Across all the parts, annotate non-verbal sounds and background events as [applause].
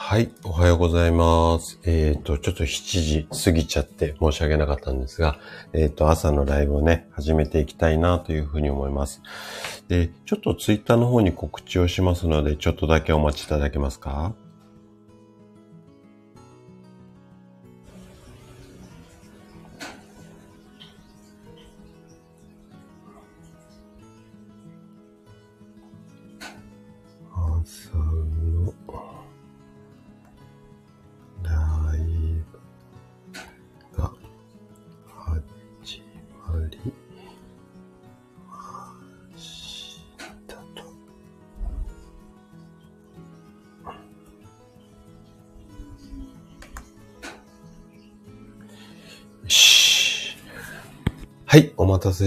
はい、おはようございます。えっ、ー、と、ちょっと7時過ぎちゃって申し訳なかったんですが、えっ、ー、と、朝のライブをね、始めていきたいなというふうに思います。で、ちょっとツイッターの方に告知をしますので、ちょっとだけお待ちいただけますか？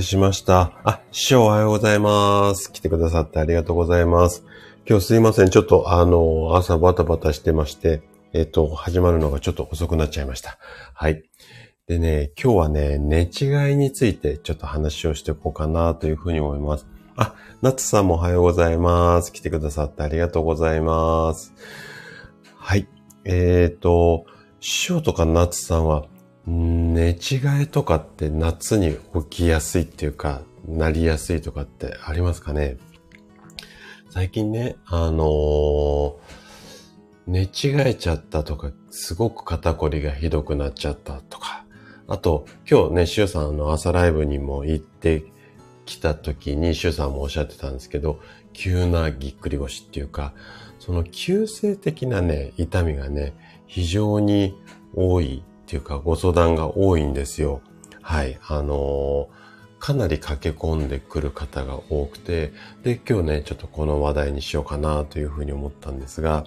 しました。あ、師匠おはようございます。来てくださってありがとうございます。今日すいません。ちょっとあの、朝バタバタしてまして、えっと、始まるのがちょっと遅くなっちゃいました。はい。でね、今日はね、寝違いについてちょっと話をしていこうかなというふうに思います。あ、ナッツさんもおはようございます。来てくださってありがとうございます。はい。えっ、ー、と、師匠とかナッツさんは寝違えとかって夏に起きやすいっていうか、なりやすいとかってありますかね？最近ね、あのー、寝違えちゃったとか、すごく肩こりがひどくなっちゃったとか、あと、今日ね、シュウさんの朝ライブにも行ってきた時に、シュウさんもおっしゃってたんですけど、急なぎっくり腰っていうか、その急性的なね、痛みがね、非常に多いっていうかご相談が多いんですよ。はい。あのー、かなり駆け込んでくる方が多くて、で、今日ね、ちょっとこの話題にしようかなというふうに思ったんですが、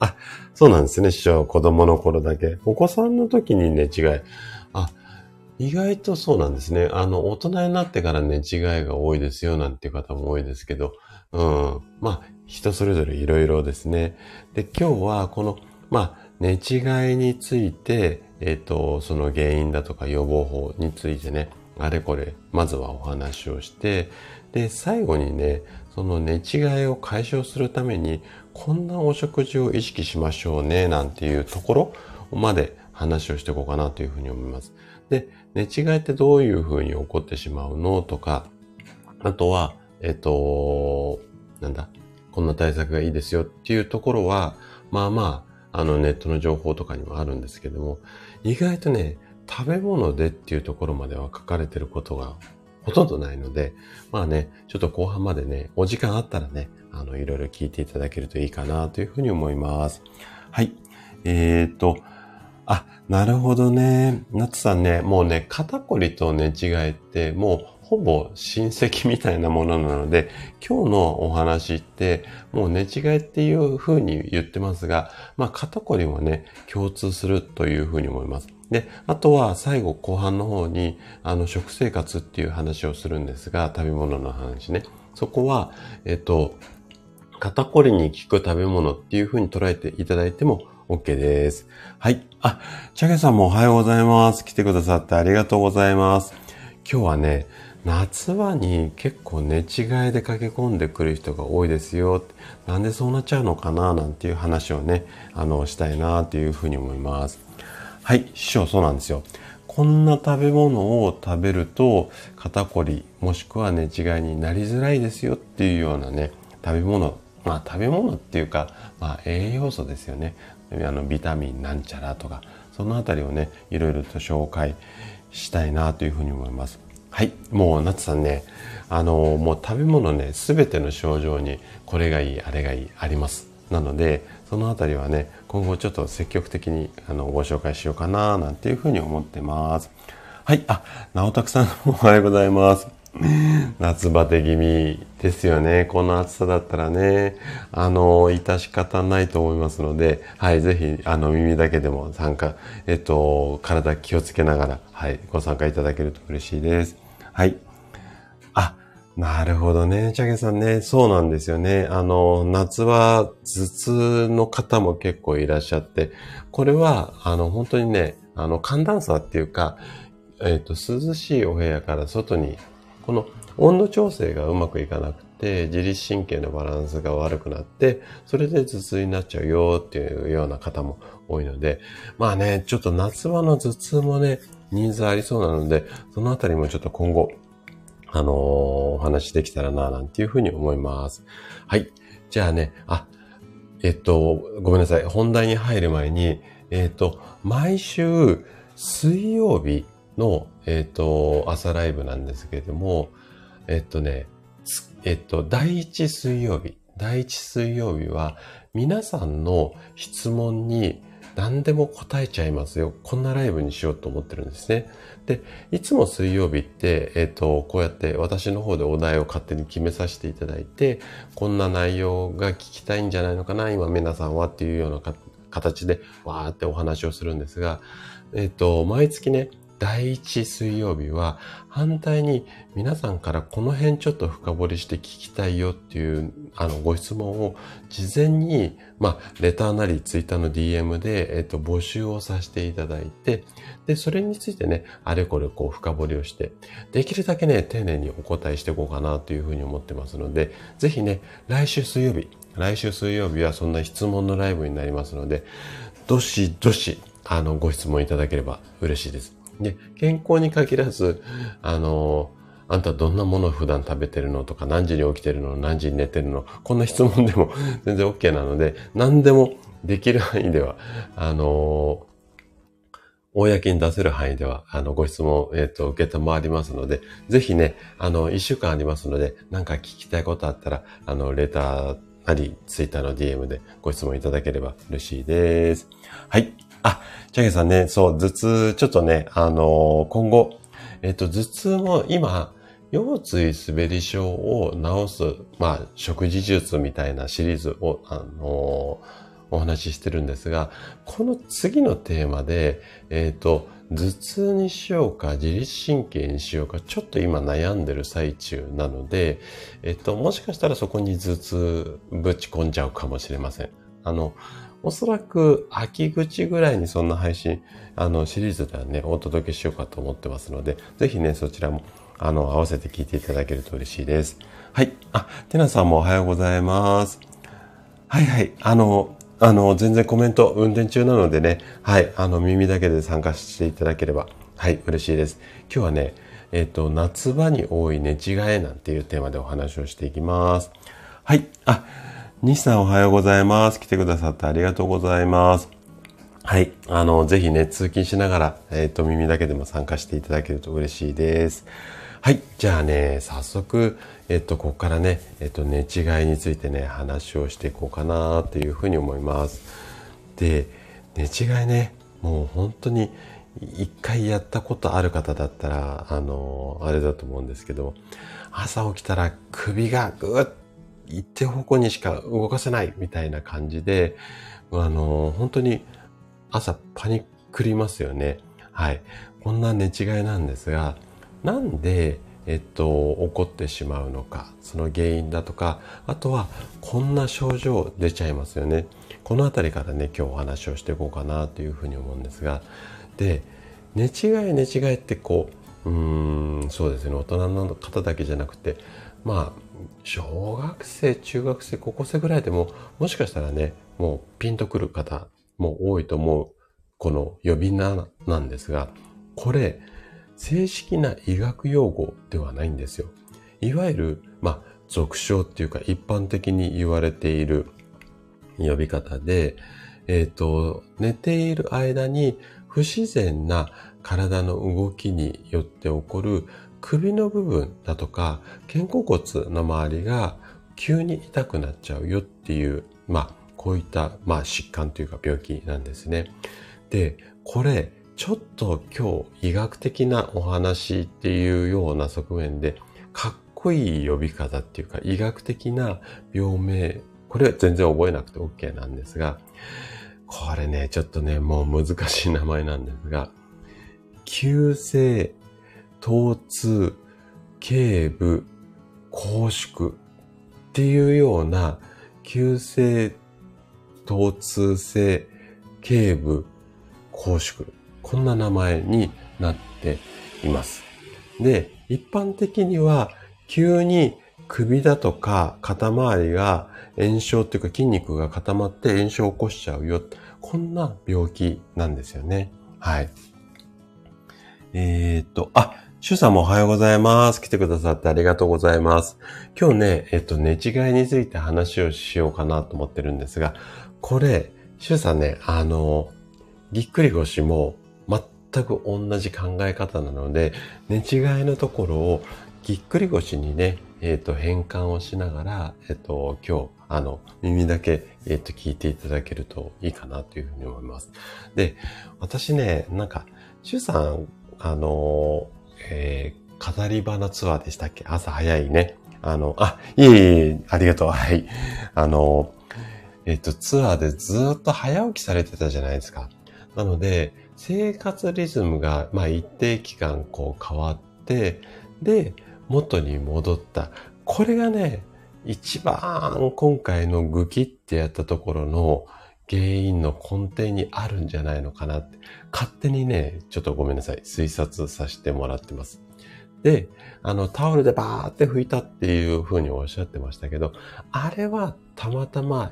あ、そうなんですね、師匠。子供の頃だけ。お子さんの時に寝違い。あ、意外とそうなんですね。あの、大人になってから寝違いが多いですよ、なんていう方も多いですけど、うん。まあ、人それぞれいろいろですね。で、今日はこの、まあ、寝違いについて、えっ、と、その原因だとか予防法についてね、あれこれ、まずはお話をして、で、最後にね、その寝違いを解消するために、こんなお食事を意識しましょうね、なんていうところまで話をしていこうかなというふうに思います。で、寝違いってどういうふうに起こってしまうの？とか、あとは、えっ、と、なんだ、こんな対策がいいですよっていうところは、まあまあ、あのネットの情報とかにもあるんですけども、意外とね、食べ物でっていうところまでは書かれてることがほとんどないので、まあね、ちょっと後半までね、お時間あったらね、あの、いろいろ聞いていただけるといいかなというふうに思います。はい。えーと、あ、なるほどね。ナツさんね、もうね、肩こりと寝違いって、もうほぼ親戚みたいなものなので、[laughs] 今日のお話って、もう寝違いっていう風に言ってますが、まあ肩こりもね、共通するという風に思います。で、あとは最後後半の方に、あの食生活っていう話をするんですが、食べ物の話ね。そこは、えっと、肩こりに効く食べ物っていう風に捉えていただいても OK です。はい。あ、チャゲさんもおはようございます。来てくださってありがとうございます。今日はね、夏場に結構寝違いで駆け込んでくる人が多いですよ。なんでそうなっちゃうのかな？なんていう話をね、あの、したいなというふうに思います。はい、師匠そうなんですよ。こんな食べ物を食べると肩こりもしくは寝違いになりづらいですよっていうようなね、食べ物、まあ食べ物っていうか、まあ栄養素ですよね。あのビタミンなんちゃらとか、そのあたりをね、いろいろと紹介したいなというふうに思います。はい。もう、夏さんね、あの、もう食べ物ね、すべての症状に、これがいい、あれがいい、あります。なので、そのあたりはね、今後ちょっと積極的にあのご紹介しようかな、なんていうふうに思ってます。はい。あ、直拓さんおはようございます。[laughs] 夏バテ気味ですよね。この暑さだったらね、あの、致し方ないと思いますので、はい、ぜひ、あの、耳だけでも参加、えっと、体気をつけながら、はい、ご参加いただけると嬉しいです。はい。あ、なるほどね。チャゲさんね。そうなんですよね。あの、夏は頭痛の方も結構いらっしゃって、これは、あの、本当にね、あの、寒暖差っていうか、えっ、と、涼しいお部屋から外にこの温度調整がうまくいかなくて自律神経のバランスが悪くなって、それで頭痛になっちゃうよっていうような方も多いので、まあね、ちょっと夏場の頭痛もね、ニーズありそうなので、そのあたりもちょっと今後、あのー、お話できたらな、なんていうふうに思います。はい。じゃあね、あ、えっと、ごめんなさい。本題に入る前に、えっと、毎週水曜日の、えっと、朝ライブなんですけれども、えっとね、えっと、第一水曜日、第一水曜日は、皆さんの質問に何でも答えちゃいますよ。こんなライブにしようと思ってるんですね。で、いつも水曜日って、えっ、と、こうやって私の方でお題を勝手に決めさせていただいて、こんな内容が聞きたいんじゃないのかな、今皆さんはっていうような形で、わーってお話をするんですが、えっ、と、毎月ね、第1水曜日は反対に皆さんからこの辺ちょっと深掘りして聞きたいよっていうあのご質問を事前にまあレターなりツイッターの DM でえっと募集をさせていただいてでそれについてねあれこれこう深掘りをしてできるだけね丁寧にお答えしていこうかなというふうに思ってますのでぜひね来週水曜日来週水曜日はそんな質問のライブになりますのでどしどしあのご質問いただければ嬉しいです。で、健康に限らず、あの、あんたどんなものを普段食べてるのとか、何時に起きてるの何時に寝てるのこんな質問でも [laughs] 全然 OK なので、何でもできる範囲では、あの公に出せる範囲では、あの、ご質問、えっ、ー、と、受けたまわりますので、ぜひね、あの、一週間ありますので、なんか聞きたいことあったら、あの、レターなり、ツイッターの DM でご質問いただければ嬉しいです。はい。あ、チャゲさんね、そう、頭痛、ちょっとね、あのー、今後、えっと、頭痛も今、腰椎滑り症を治す、まあ、食事術みたいなシリーズを、あのー、お話ししてるんですが、この次のテーマで、えっ、と、頭痛にしようか、自律神経にしようか、ちょっと今悩んでる最中なので、えっと、もしかしたらそこに頭痛ぶち込んじゃうかもしれません。あの、おそらく秋口ぐらいにそんな配信、あの、シリーズではね、お届けしようかと思ってますので、ぜひね、そちらも、あの、合わせて聞いていただけると嬉しいです。はい。あ、テナさんもおはようございます。はいはい。あの、あの、全然コメント、運転中なのでね、はい。あの、耳だけで参加していただければ、はい、嬉しいです。今日はね、えっ、ー、と、夏場に多い寝違えなんていうテーマでお話をしていきます。はい。あ、西さんおはようございます。来てくださってありがとうございます。はい。あの、ぜひね、通勤しながら、えっ、ー、と、耳だけでも参加していただけると嬉しいです。はい。じゃあね、早速、えっ、と、ここからね、えっ、と、寝違いについてね、話をしていこうかなというふうに思います。で、寝違いね、もう本当に、一回やったことある方だったら、あの、あれだと思うんですけど、朝起きたら首がぐーっ一定方向にしか動かせないみたいな感じで、あの、本当に朝パニックりますよね。はい。こんな寝違いなんですが、なんで、えっと、起こってしまうのか、その原因だとか、あとは、こんな症状出ちゃいますよね。このあたりからね、今日お話をしていこうかなというふうに思うんですが、で、寝違い寝違いってこう、うーん、そうですね、大人の方だけじゃなくて、まあ、小学生、中学生、高校生ぐらいでも、もしかしたらね、もうピンとくる方も多いと思う、この呼び名なんですが、これ、正式な医学用語ではないんですよ。いわゆる、まあ、俗称っていうか一般的に言われている呼び方で、えっ、ー、と、寝ている間に不自然な体の動きによって起こる首の部分だとか肩甲骨の周りが急に痛くなっちゃうよっていう、まあ、こういった、まあ、疾患というか病気なんですね。で、これ、ちょっと今日医学的なお話っていうような側面で、かっこいい呼び方っていうか医学的な病名、これは全然覚えなくて OK なんですが、これね、ちょっとね、もう難しい名前なんですが、急性疼痛、頸部、拘縮っていうような急性疼痛性頸部拘縮。こんな名前になっています。で、一般的には急に首だとか肩周りが炎症っていうか筋肉が固まって炎症を起こしちゃうよ。こんな病気なんですよね。はい。えー、っと、あ、シュさんもおはようございます。来てくださってありがとうございます。今日ね、えっと、寝違いについて話をしようかなと思ってるんですが、これ、シュさんね、あの、ぎっくり腰も全く同じ考え方なので、寝違いのところをぎっくり腰にね、えっ、と、変換をしながら、えっ、と、今日、あの、耳だけ、えっ、と、聞いていただけるといいかなというふうに思います。で、私ね、なんか、シュさん、あの、えー、語り花ツアーでしたっけ？朝早いね。あの、あ、いえいえ、ありがとう。はい。あの、えっ、と、ツアーでずっと早起きされてたじゃないですか。なので、生活リズムが、まあ、一定期間こう変わって、で、元に戻った。これがね、一番今回のグキってやったところの原因の根底にあるんじゃないのかなって、勝手にね、ちょっとごめんなさい、推察させてもらってます。で、あの、タオルでバーって拭いたっていうふうにおっしゃってましたけど、あれはたまたま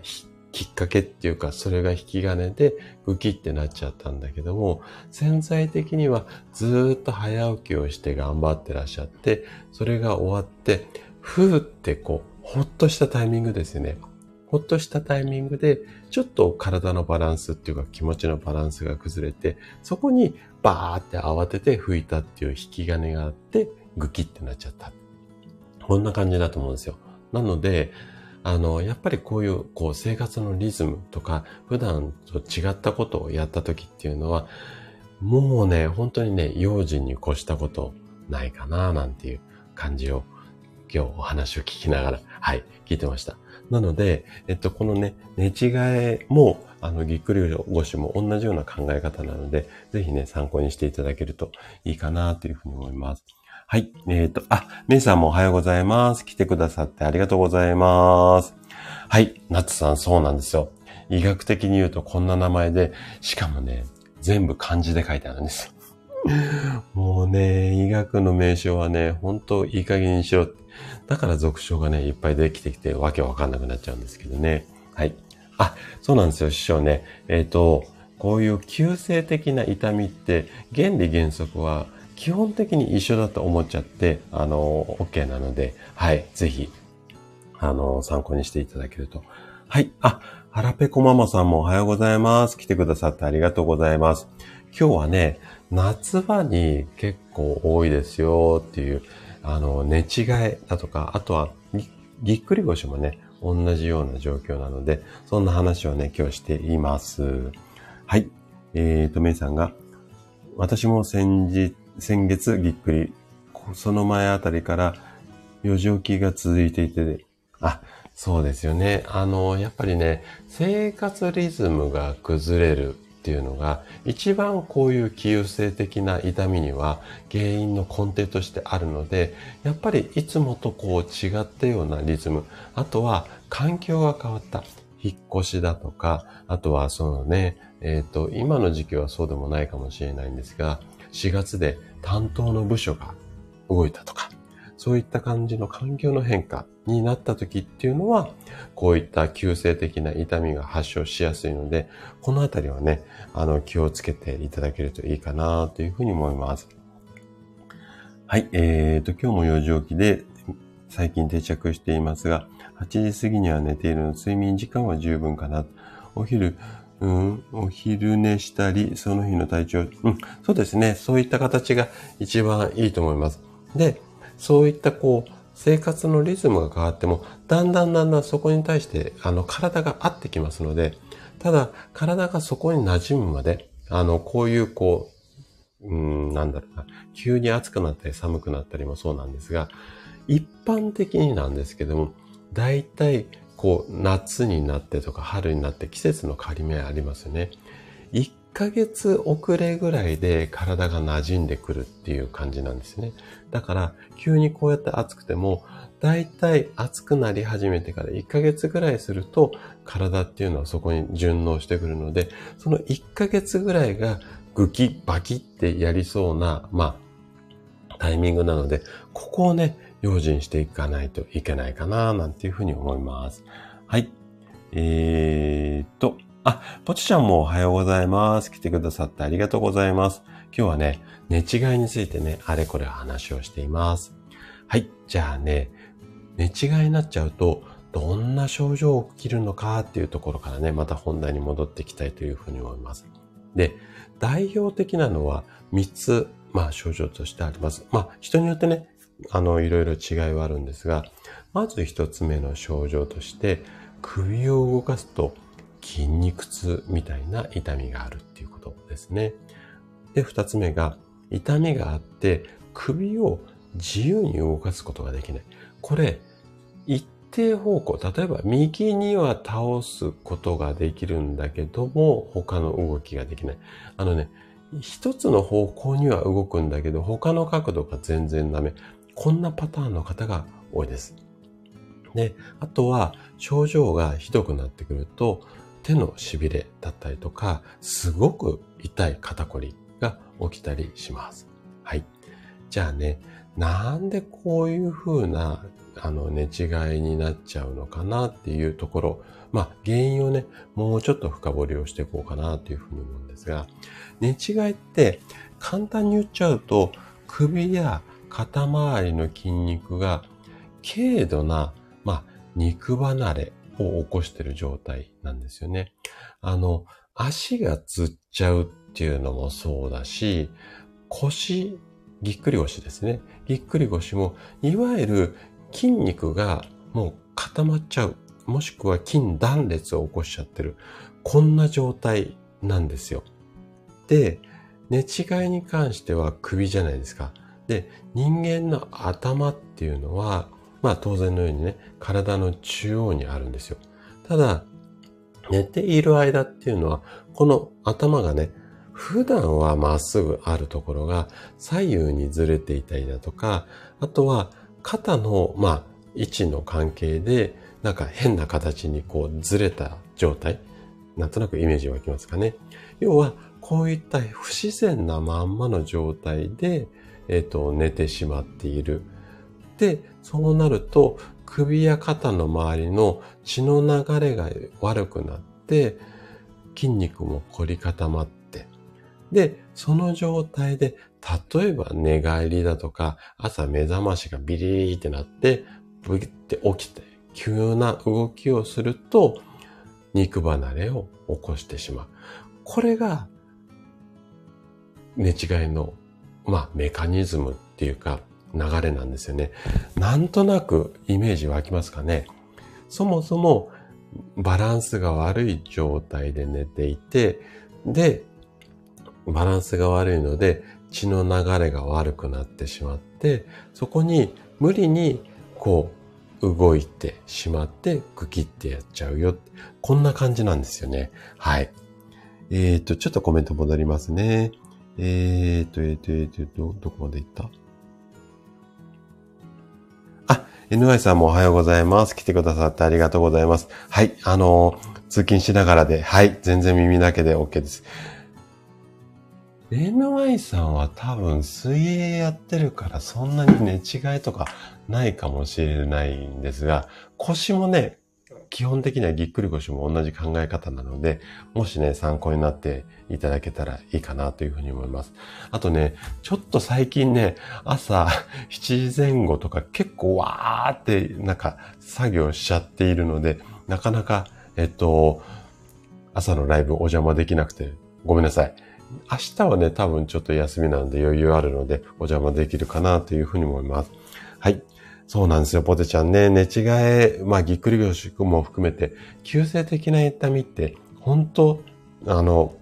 きっかけっていうか、それが引き金でグキってなっちゃったんだけども、潜在的にはずっと早起きをして頑張ってらっしゃって、それが終わって、ふーってこう、ほっとしたタイミングですよね。ほっとしたタイミングで、ちょっと体のバランスっていうか気持ちのバランスが崩れて、そこにバーって慌てて拭いたっていう引き金があって、グキってなっちゃった。こんな感じだと思うんですよ。なので、あの、やっぱりこういう、こう、生活のリズムとか、普段と違ったことをやった時っていうのは、もうね、本当にね、用心に越したことないかな、なんていう感じを、今日お話を聞きながら、はい、聞いてました。なので、えっと、このね、寝違えも、あの、ぎっくり腰も同じような考え方なので、ぜひね、参考にしていただけるといいかなというふうに思います。はい。えっ、ー、と、あ、メイさんもおはようございます。来てくださってありがとうございます。はい。ナッツさん、そうなんですよ。医学的に言うとこんな名前で、しかもね、全部漢字で書いてあるんです。[laughs] もうね、医学の名称はね、本当いい加減にしろ。だから俗称がね、いっぱいできてきて、わけわかんなくなっちゃうんですけどね。はい。あ、そうなんですよ、師匠ね。えっ、ー、と、こういう急性的な痛みって、原理原則は基本的に一緒だと思っちゃって、あの、OK なので、はい、ぜひ、あの、参考にしていただけると。はい。あ、はらぺこママさんもおはようございます。来てくださってありがとうございます。今日はね、夏場に結構多いですよっていう、あの、寝違いだとか、あとはぎっくり腰もね、同じような状況なので、そんな話をね、今日しています。はい。えーと、メイさんが、私も先日、先月ぎっくり、その前あたりから4時起きが続いていて、あ、そうですよね。あの、やっぱりね、生活リズムが崩れるっていうのが、一番こういう急性的な痛みには原因の根底としてあるので、やっぱりいつもとこう違ったようなリズム、あとは環境が変わった。引っ越しだとか、あとはそのね、えっ、ー、と、今の時期はそうでもないかもしれないんですが、4月で担当の部署が動いたとか、そういった感じの環境の変化になった時っていうのは、こういった急性的な痛みが発症しやすいので、このあたりはね、あの、気をつけていただけるといいかなというふうに思います。はい、えーと、今日も4時起きで最近定着していますが、8時過ぎには寝ているので睡眠時間は十分かな。お昼、うん、お昼寝したり、その日の体調、うん、そうですね。そういった形が一番いいと思います。で、そういったこう、生活のリズムが変わっても、だんだんだんだんそこに対して、あの、体が合ってきますので、ただ、体がそこに馴染むまで、あの、こういうこう、うん、なんだろうな、急に暑くなったり寒くなったりもそうなんですが、一般的になんですけども、大体こう、夏になってとか春になって季節の変わり目ありますよね。1ヶ月遅れぐらいで体が馴染んでくるっていう感じなんですね。だから、急にこうやって暑くても、だいたい暑くなり始めてから1ヶ月ぐらいすると、体っていうのはそこに順応してくるので、その1ヶ月ぐらいがグキバキってやりそうな、まあ、タイミングなので、ここをね、用心していかないといけないかな、なんていうふうに思います。はい。えー、っと、あ、ポチちゃんもおはようございます。来てくださってありがとうございます。今日はね、寝違いについてね、あれこれ話をしています。はい。じゃあね、寝違いになっちゃうと、どんな症状を起きるのかっていうところからね、また本題に戻っていきたいというふうに思います。で、代表的なのは3つ、まあ症状としてあります。まあ人によってね、あの、いろいろ違いはあるんですが、まず1つ目の症状として、首を動かすと筋肉痛みたいな痛みがあるっていうことですね。で、2つ目が、痛みがあって首を自由に動かすことができない。これ、一定方向、例えば右には倒すことができるんだけども、他の動きができない。あのね、一つの方向には動くんだけど、他の角度が全然ダメ。こんなパターンの方が多いです。で、あとは症状がひどくなってくると、手の痺れだったりとか、すごく痛い肩こりが起きたりします。はい。じゃあね、なんでこういう風なあの寝違いになっちゃうのかなっていうところ、まあ原因をね、もうちょっと深掘りをしていこうかなというふうに思うんですが、寝違いって簡単に言っちゃうと首や肩周りの筋肉が軽度な、まあ、肉離れを起こしている状態なんですよね。あの、足がつっちゃうっていうのもそうだし、腰、ぎっくり腰ですね。ぎっくり腰も、いわゆる筋肉がもう固まっちゃう。もしくは筋断裂を起こしちゃってる。こんな状態なんですよ。で、寝違いに関しては首じゃないですか。で、人間の頭っていうのは、まあ当然のようにね、体の中央にあるんですよ。ただ、寝ている間っていうのは、この頭がね、普段はまっすぐあるところが左右にずれていたりだとか、あとは肩の、まあ、位置の関係で、なんか変な形にこうずれた状態。なんとなくイメージ湧きますかね。要は、こういった不自然なまんまの状態で、えっ、ー、と、寝てしまっている。で、そうなると、首や肩の周りの血の流れが悪くなって、筋肉も凝り固まって、で、その状態で、例えば寝返りだとか、朝目覚ましがビリーってなって、ブギって起きて、急な動きをすると、肉離れを起こしてしまう。これが、寝違いの、まあ、メカニズムっていうか、流れなんですよね。なんとなくイメージ湧きますかね。そもそもバランスが悪い状態で寝ていて、で、バランスが悪いので血の流れが悪くなってしまって、そこに無理にこう動いてしまってグキってやっちゃうよ。こんな感じなんですよね。はい。えっ、ー、と、ちょっとコメント戻りますね。えっ、ー、と、えっ、ー、と、えっ、と、ど、どこまで行った？NY さんもおはようございます。来てくださってありがとうございます。はい、あの通勤しながらで、はい、全然耳だけで OK です。NY さんは多分水泳やってるからそんなに寝違いとかないかもしれないんですが、腰もね、基本的にはぎっくり腰も同じ考え方なので、もしね、参考になっていただけたらいいかなというふうに思います。あとね、ちょっと最近ね、朝 [laughs] 7時前後とか結構わーってなんか作業しちゃっているので、なかなか、えっと、朝のライブお邪魔できなくてごめんなさい。明日はね、多分ちょっと休みなんで余裕あるのでお邪魔できるかなというふうに思います。はい。そうなんですよ、ポテちゃんね。寝違え、まあ、ぎっくり腰も含めて、急性的な痛みって、本当あの、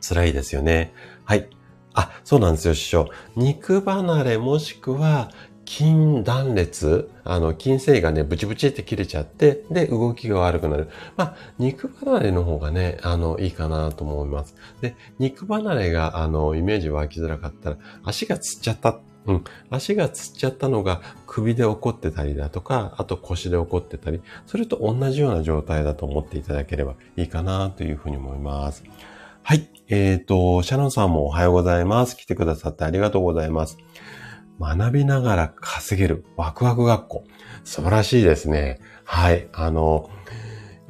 辛いですよね。はい。あ、そうなんですよ、師匠。肉離れもしくは筋断裂、あの、筋繊維がね、ブチブチって切れちゃって、で、動きが悪くなる。まあ、肉離れの方がね、あの、いいかなと思います。で、肉離れが、あの、イメージ湧きづらかったら、足がつっちゃったうん。足がつっちゃったのが首で起こってたりだとか、あと腰で起こってたり、それと同じような状態だと思っていただければいいかなというふうに思います。はい。えっ、ー、と、シャノンさんもおはようございます。来てくださってありがとうございます。学びながら稼げるワクワク学校。素晴らしいですね。はい。あの、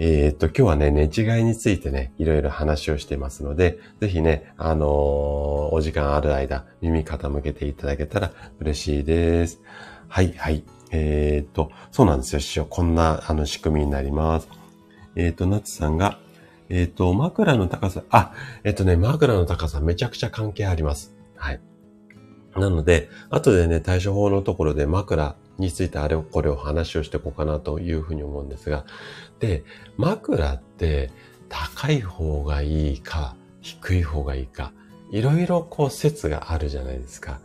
えー、っと、今日はね、寝違いについてね、いろいろ話をしてますので、ぜひね、あのー、お時間ある間、耳傾けていただけたら嬉しいです。はい、はい。えー、っと、そうなんですよ、師匠。こんな、あの、仕組みになります。え、っと、ナツさんが、えっと、枕の高さ、あ、えっとね、枕の高さめちゃくちゃ関係あります。はい。なので、後でね、対処法のところで枕についてあれをこれを話をしていこうかなというふうに思うんですが、で、枕って高い方がいいか、低い方がいいか、いろいろこう説があるじゃないですか。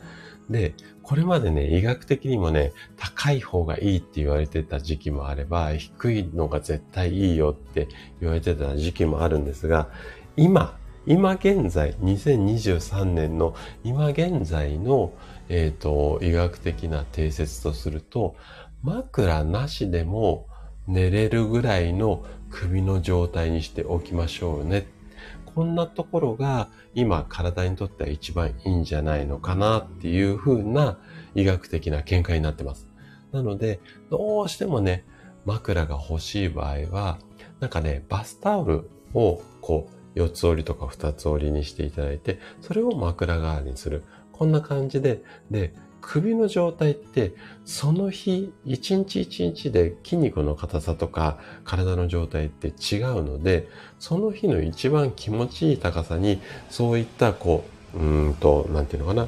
で、これまでね、医学的にもね、高い方がいいって言われてた時期もあれば、低いのが絶対いいよって言われてた時期もあるんですが、今、今現在、2023年の今現在の、えっ、ー、と、医学的な定説とすると、枕なしでも寝れるぐらいの首の状態にしておきましょうね。こんなところが今体にとっては一番いいんじゃないのかなっていう風な医学的な見解になってます。なので、どうしてもね、枕が欲しい場合は、なんかね、バスタオルをこう、四つ折りとか二つ折りにしていただいて、それを枕代わりにする。こんな感じで、で、首の状態って、その日、一日一日で筋肉の硬さとか体の状態って違うので、その日の一番気持ちいい高さに、そういったこう、うんと、なんていうのかな。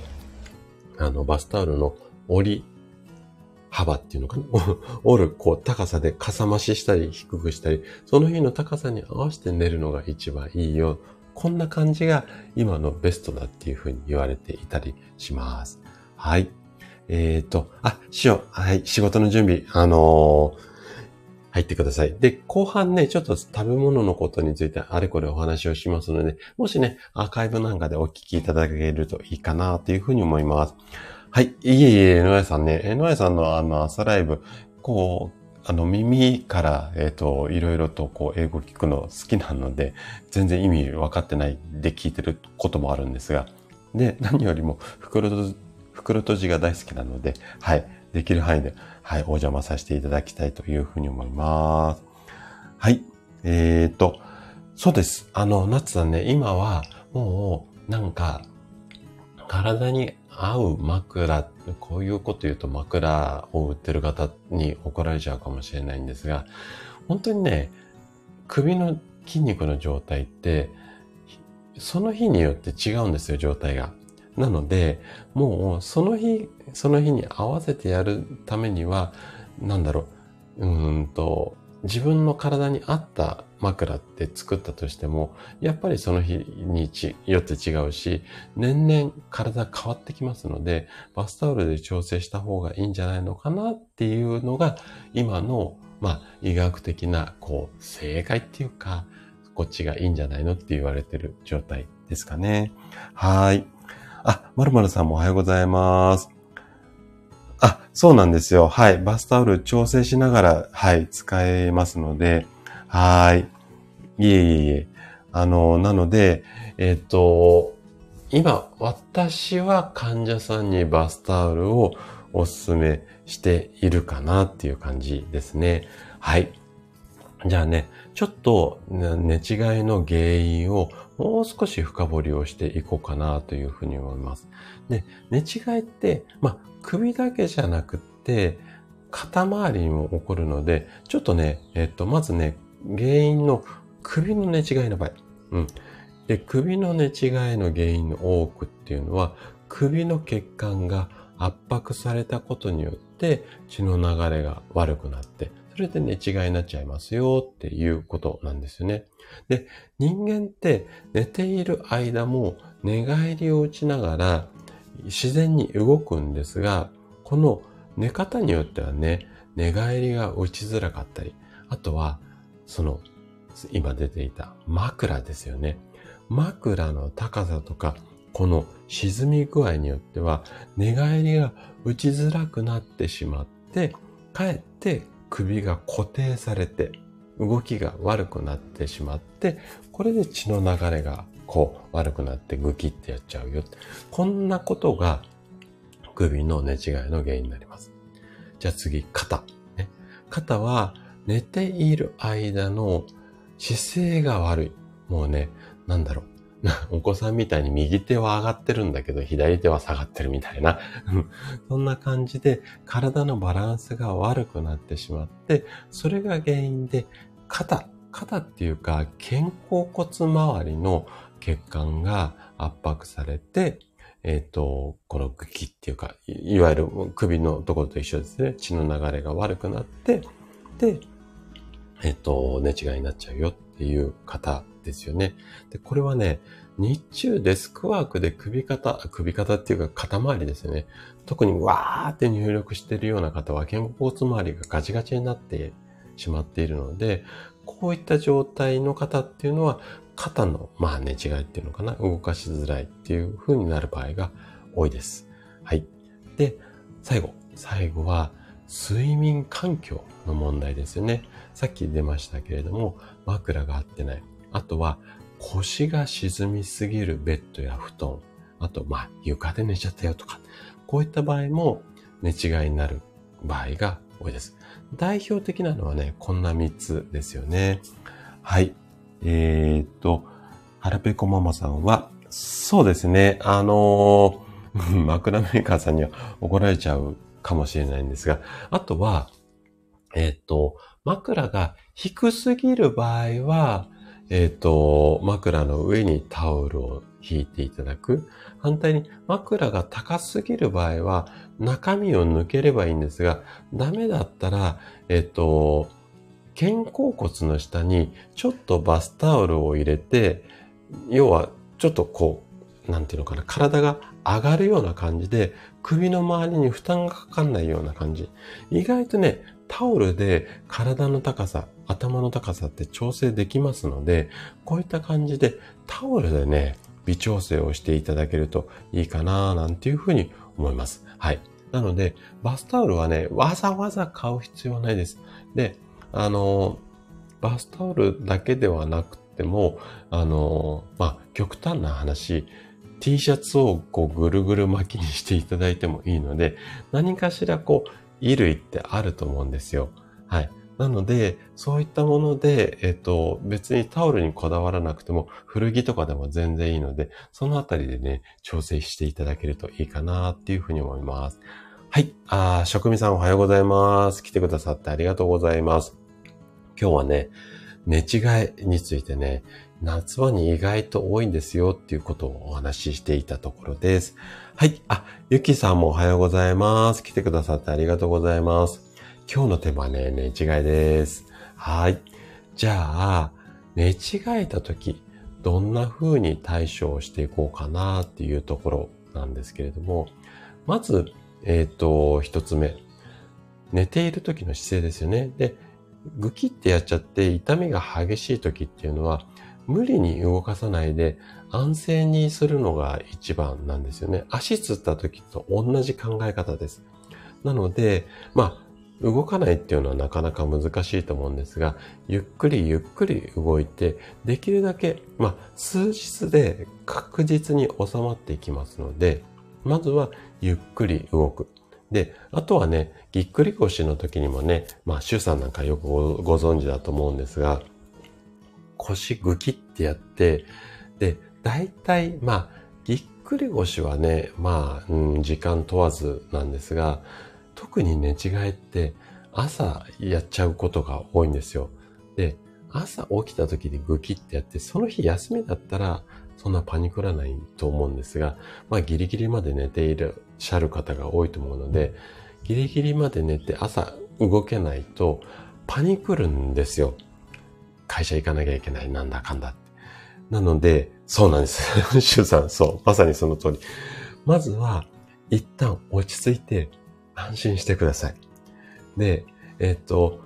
あの、バスタオルの折り幅っていうのかな [laughs] 折る、こう、高さでかさ増ししたり低くしたり、その日の高さに合わせて寝るのが一番いいよ。こんな感じが今のベストだっていうふうに言われていたりします。はい。えっ、ー、と、あ、しよう。はい、仕事の準備、あのー、入ってください。で、後半ね、ちょっと食べ物のことについてあれこれお話をしますので、もしね、アーカイブなんかでお聞きいただけるといいかなというふうに思います。はい。いえいえ、野谷さんね、野谷さんのあの朝ライブ、こう、あの耳から、えっ、ー、と、いろいろとこう英語聞くの好きなので、全然意味分かってないで聞いてることもあるんですが、で、何よりも袋と袋閉じが大好きなので、はい。できる範囲で、はい、お邪魔させていただきたいというふうに思います。はい。えー、と、そうです。あの、ナッツさんね、今は、もう、なんか、体に合う枕、こういうこと言うと枕を売ってる方に怒られちゃうかもしれないんですが、本当にね、首の筋肉の状態って、その日によって違うんですよ、状態が。なので、もうその日、その日に合わせてやるためには、なんだろう、うんと、自分の体に合った枕って作ったとしても、やっぱりその日によって違うし、年々体変わってきますので、バスタオルで調整した方がいいんじゃないのかなっていうのが、今の、まあ、医学的な、こう、正解っていうか、こっちがいいんじゃないのって言われてる状態ですかね。はい。あ、まるまるさんもおはようございます。あ、そうなんですよ。はい。バスタオル調整しながら、はい、使えますので、はい。いえいえいえ。あの、なので、えっ、と、今、私は患者さんにバスタオルをお勧めしているかなっていう感じですね。はい。じゃあね、ちょっと寝違いの原因をもう少し深掘りをしていこうかなというふうに思います。で、寝違いって、まあ、首だけじゃなくって、肩周りにも起こるので、ちょっとね、えっと、まずね、原因の首の寝違いの場合。うん。で、首の寝違いの原因の多くっていうのは、首の血管が圧迫されたことによって血の流れが悪くなって、それで寝違いになっちゃいますよっていうことなんですよね。で、人間って寝ている間も寝返りを打ちながら自然に動くんですが、この寝方によってはね、寝返りが打ちづらかったり、あとは、その、今出ていた枕ですよね。枕の高さとか、この沈み具合によっては、寝返りが打ちづらくなってしまって、かえって首が固定されて、動きが悪くなってしまって、これで血の流れがこう悪くなってグキってやっちゃうよ。こんなことが首の寝違いの原因になります。じゃあ次、肩。肩は寝ている間の姿勢が悪い。もうね、なんだろう。[laughs] お子さんみたいに右手は上がってるんだけど、左手は下がってるみたいな。[laughs] そんな感じで体のバランスが悪くなってしまって、それが原因で肩、肩っていうか肩甲骨周りの血管が圧迫されて、えっ、ー、と、この茎っていうか、いわゆる首のところと一緒ですね。血の流れが悪くなって、で、えっ、と、寝違いになっちゃうよっていう方ですよね。で、これはね、日中デスクワークで首肩、首肩っていうか肩周りですよね。特にわーって入力しているような方は肩甲骨周りがガチガチになってしまっているので、こういった状態の方っていうのは肩の、まあ寝違いっていうのかな、動かしづらいっていう風になる場合が多いです。はい。で、最後。最後は、睡眠環境の問題ですよね。さっき出ましたけれども、枕が合ってない。あとは、腰が沈みすぎるベッドや布団。あと、まあ、床で寝ちゃったよとか。こういった場合も寝違いになる場合が多いです。代表的なのはね、こんな3つですよね。はい。えー、っと、はらぺこママさんは、そうですね、あのー、[laughs] 枕メーカーさんには怒られちゃうかもしれないんですが、あとは、えー、と、枕が低すぎる場合は、えっ、と、枕の上にタオルを引いていただく。反対に枕が高すぎる場合は、中身を抜ければいいんですが、ダメだったら、えっ、と、肩甲骨の下にちょっとバスタオルを入れて、要はちょっとこう、なんていうのかな、体が上がるような感じで、首の周りに負担がかかんないような感じ。意外とね、タオルで体の高さ、頭の高さって調整できますので、こういった感じでタオルでね、微調整をしていただけるといいかななんていうふうに思います。はい。なので、バスタオルはね、わざわざ買う必要はないです。で、あの、バスタオルだけではなくても、あの、まあ、極端な話、T シャツをこうぐるぐる巻きにしていただいてもいいので、何かしらこう、衣類ってあると思うんですよ。はい。なので、そういったもので、えっと、別にタオルにこだわらなくても、古着とかでも全然いいので、そのあたりでね、調整していただけるといいかなっていうふうに思います。はい。あ、職味さんおはようございます。来てくださってありがとうございます。今日はね、寝違いについてね、夏場に意外と多いんですよっていうことをお話ししていたところです。はい。あ、ゆきさんもおはようございます。来てくださってありがとうございます。今日のテーマはね、寝違いです。はい。じゃあ、寝違えた時、どんな風に対処をしていこうかなっていうところなんですけれども、まず、えっ、ー、と、一つ目。寝ている時の姿勢ですよね。で、ぐきってやっちゃって痛みが激しい時っていうのは、無理に動かさないで安静にするのが一番なんですよね。足つった時と同じ考え方です。なので、まあ、動かないっていうのはなかなか難しいと思うんですが、ゆっくりゆっくり動いて、できるだけ、まあ、数日で確実に収まっていきますので、まずはゆっくり動く。で、あとはね、ぎっくり腰の時にもね、まあ、シュさんなんかよくご存知だと思うんですが、腰ぐきってやって、で、大体、まあ、ぎっくり腰はね、まあ、うん、時間問わずなんですが、特に寝違いって朝やっちゃうことが多いんですよ。で、朝起きた時にぐきってやって、その日休みだったら、そんなパニクらないと思うんですが、まあギリギリまで寝ていらっしゃる方が多いと思うので、ギリギリまで寝て朝動けないとパニクるんですよ。会社行かなきゃいけない、なんだかんだって。なので、そうなんです。[laughs] シュさん、そう、まさにその通り。まずは、一旦落ち着いて安心してください。で、えっと、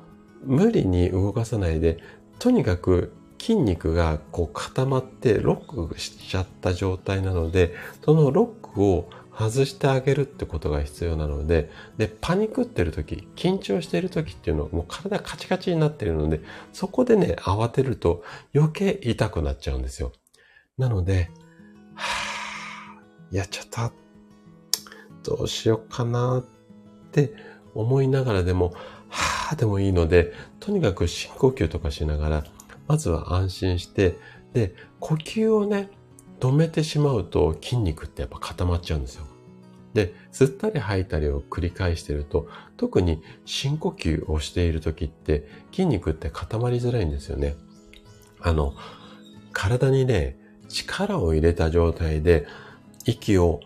無理に動かさないで、とにかく筋肉がこう固まってロックしちゃった状態なので、そのロックを外してあげるってことが必要なので、で、パニクってる時、緊張してる時っていうのはもう体カチカチになってるので、そこでね、慌てると余計痛くなっちゃうんですよ。なので、はぁ、やっちゃった。どうしようかなって思いながらでも、はぁでもいいので、とにかく深呼吸とかしながら、まずは安心して、で、呼吸をね、止めてしまうと筋肉ってやっぱ固まっちゃうんですよ。で、吸ったり吐いたりを繰り返してると、特に深呼吸をしている時って筋肉って固まりづらいんですよね。あの、体にね、力を入れた状態で息を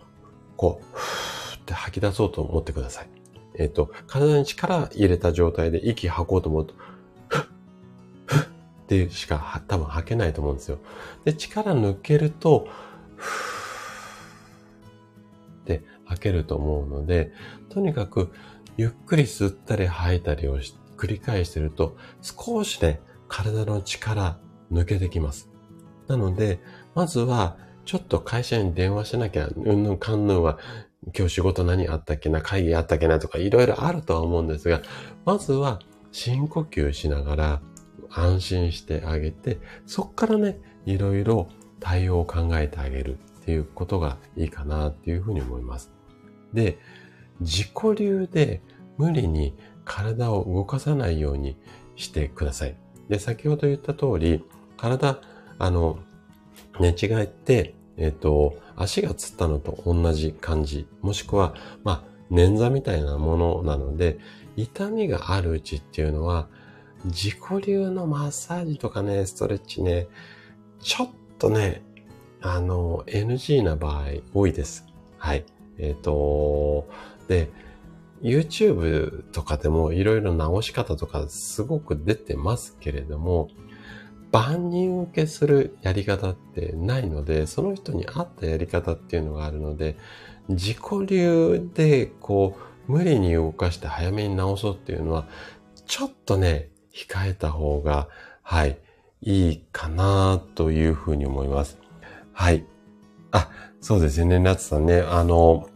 こう、ふーって吐き出そうと思ってください。えっ、と、体に力入れた状態で息吐こうと思うと、ふっ、ふっってしか多分吐けないと思うんですよ。で、力抜けると、ふーって吐けると思うので、とにかくゆっくり吸ったり吐いたりを繰り返してると、少しで体の力抜けてきます。なので、まずは、ちょっと会社に電話しなきゃ、うんぬんかんぬんは、今日仕事何あったっけな、会議あったっけなとかいろいろあるとは思うんですが、まずは深呼吸しながら安心してあげて、そっからね、いろいろ対応を考えてあげるっていうことがいいかなっていうふうに思います。で、自己流で無理に体を動かさないようにしてください。で、先ほど言った通り、体、あの、寝違えて、えっ、ー、と、足がつったのと同じ感じ、もしくは、まあ、捻挫みたいなものなので、痛みがあるうちっていうのは、自己流のマッサージとかね、ストレッチね、ちょっとね、あの、NG な場合多いです。はい。えっ、ー、と、で、YouTube とかでもいろいろ直し方とかすごく出てますけれども、万人受けするやり方ってないので、その人に合ったやり方っていうのがあるので、自己流でこう、無理に動かして早めに直そうっていうのは、ちょっとね、控えた方が、はい、いいかなというふうに思います。はい。そうですね、ナツさんね、あの、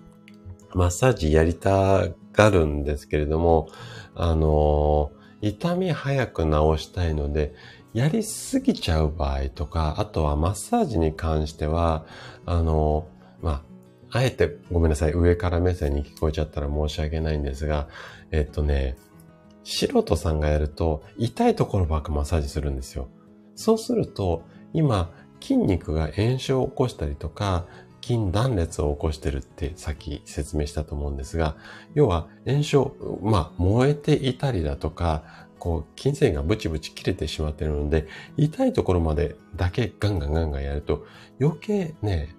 マッサージやりたがるんですけれども、あの、痛み早く治したいので、やりすぎちゃう場合とか、あとはマッサージに関しては、あの、まあ、あえてごめんなさい、上から目線に聞こえちゃったら申し訳ないんですが、えっとね、素人さんがやると痛いところばっかマッサージするんですよ。そうすると、今、筋肉が炎症を起こしたりとか、筋断裂を起こしてるってさっき説明したと思うんですが、要は炎症、まあ燃えていたりだとか、こう、筋繊維がブチブチ切れてしまってるので、痛いところまでだけガンガンガンガンやると、余計ね、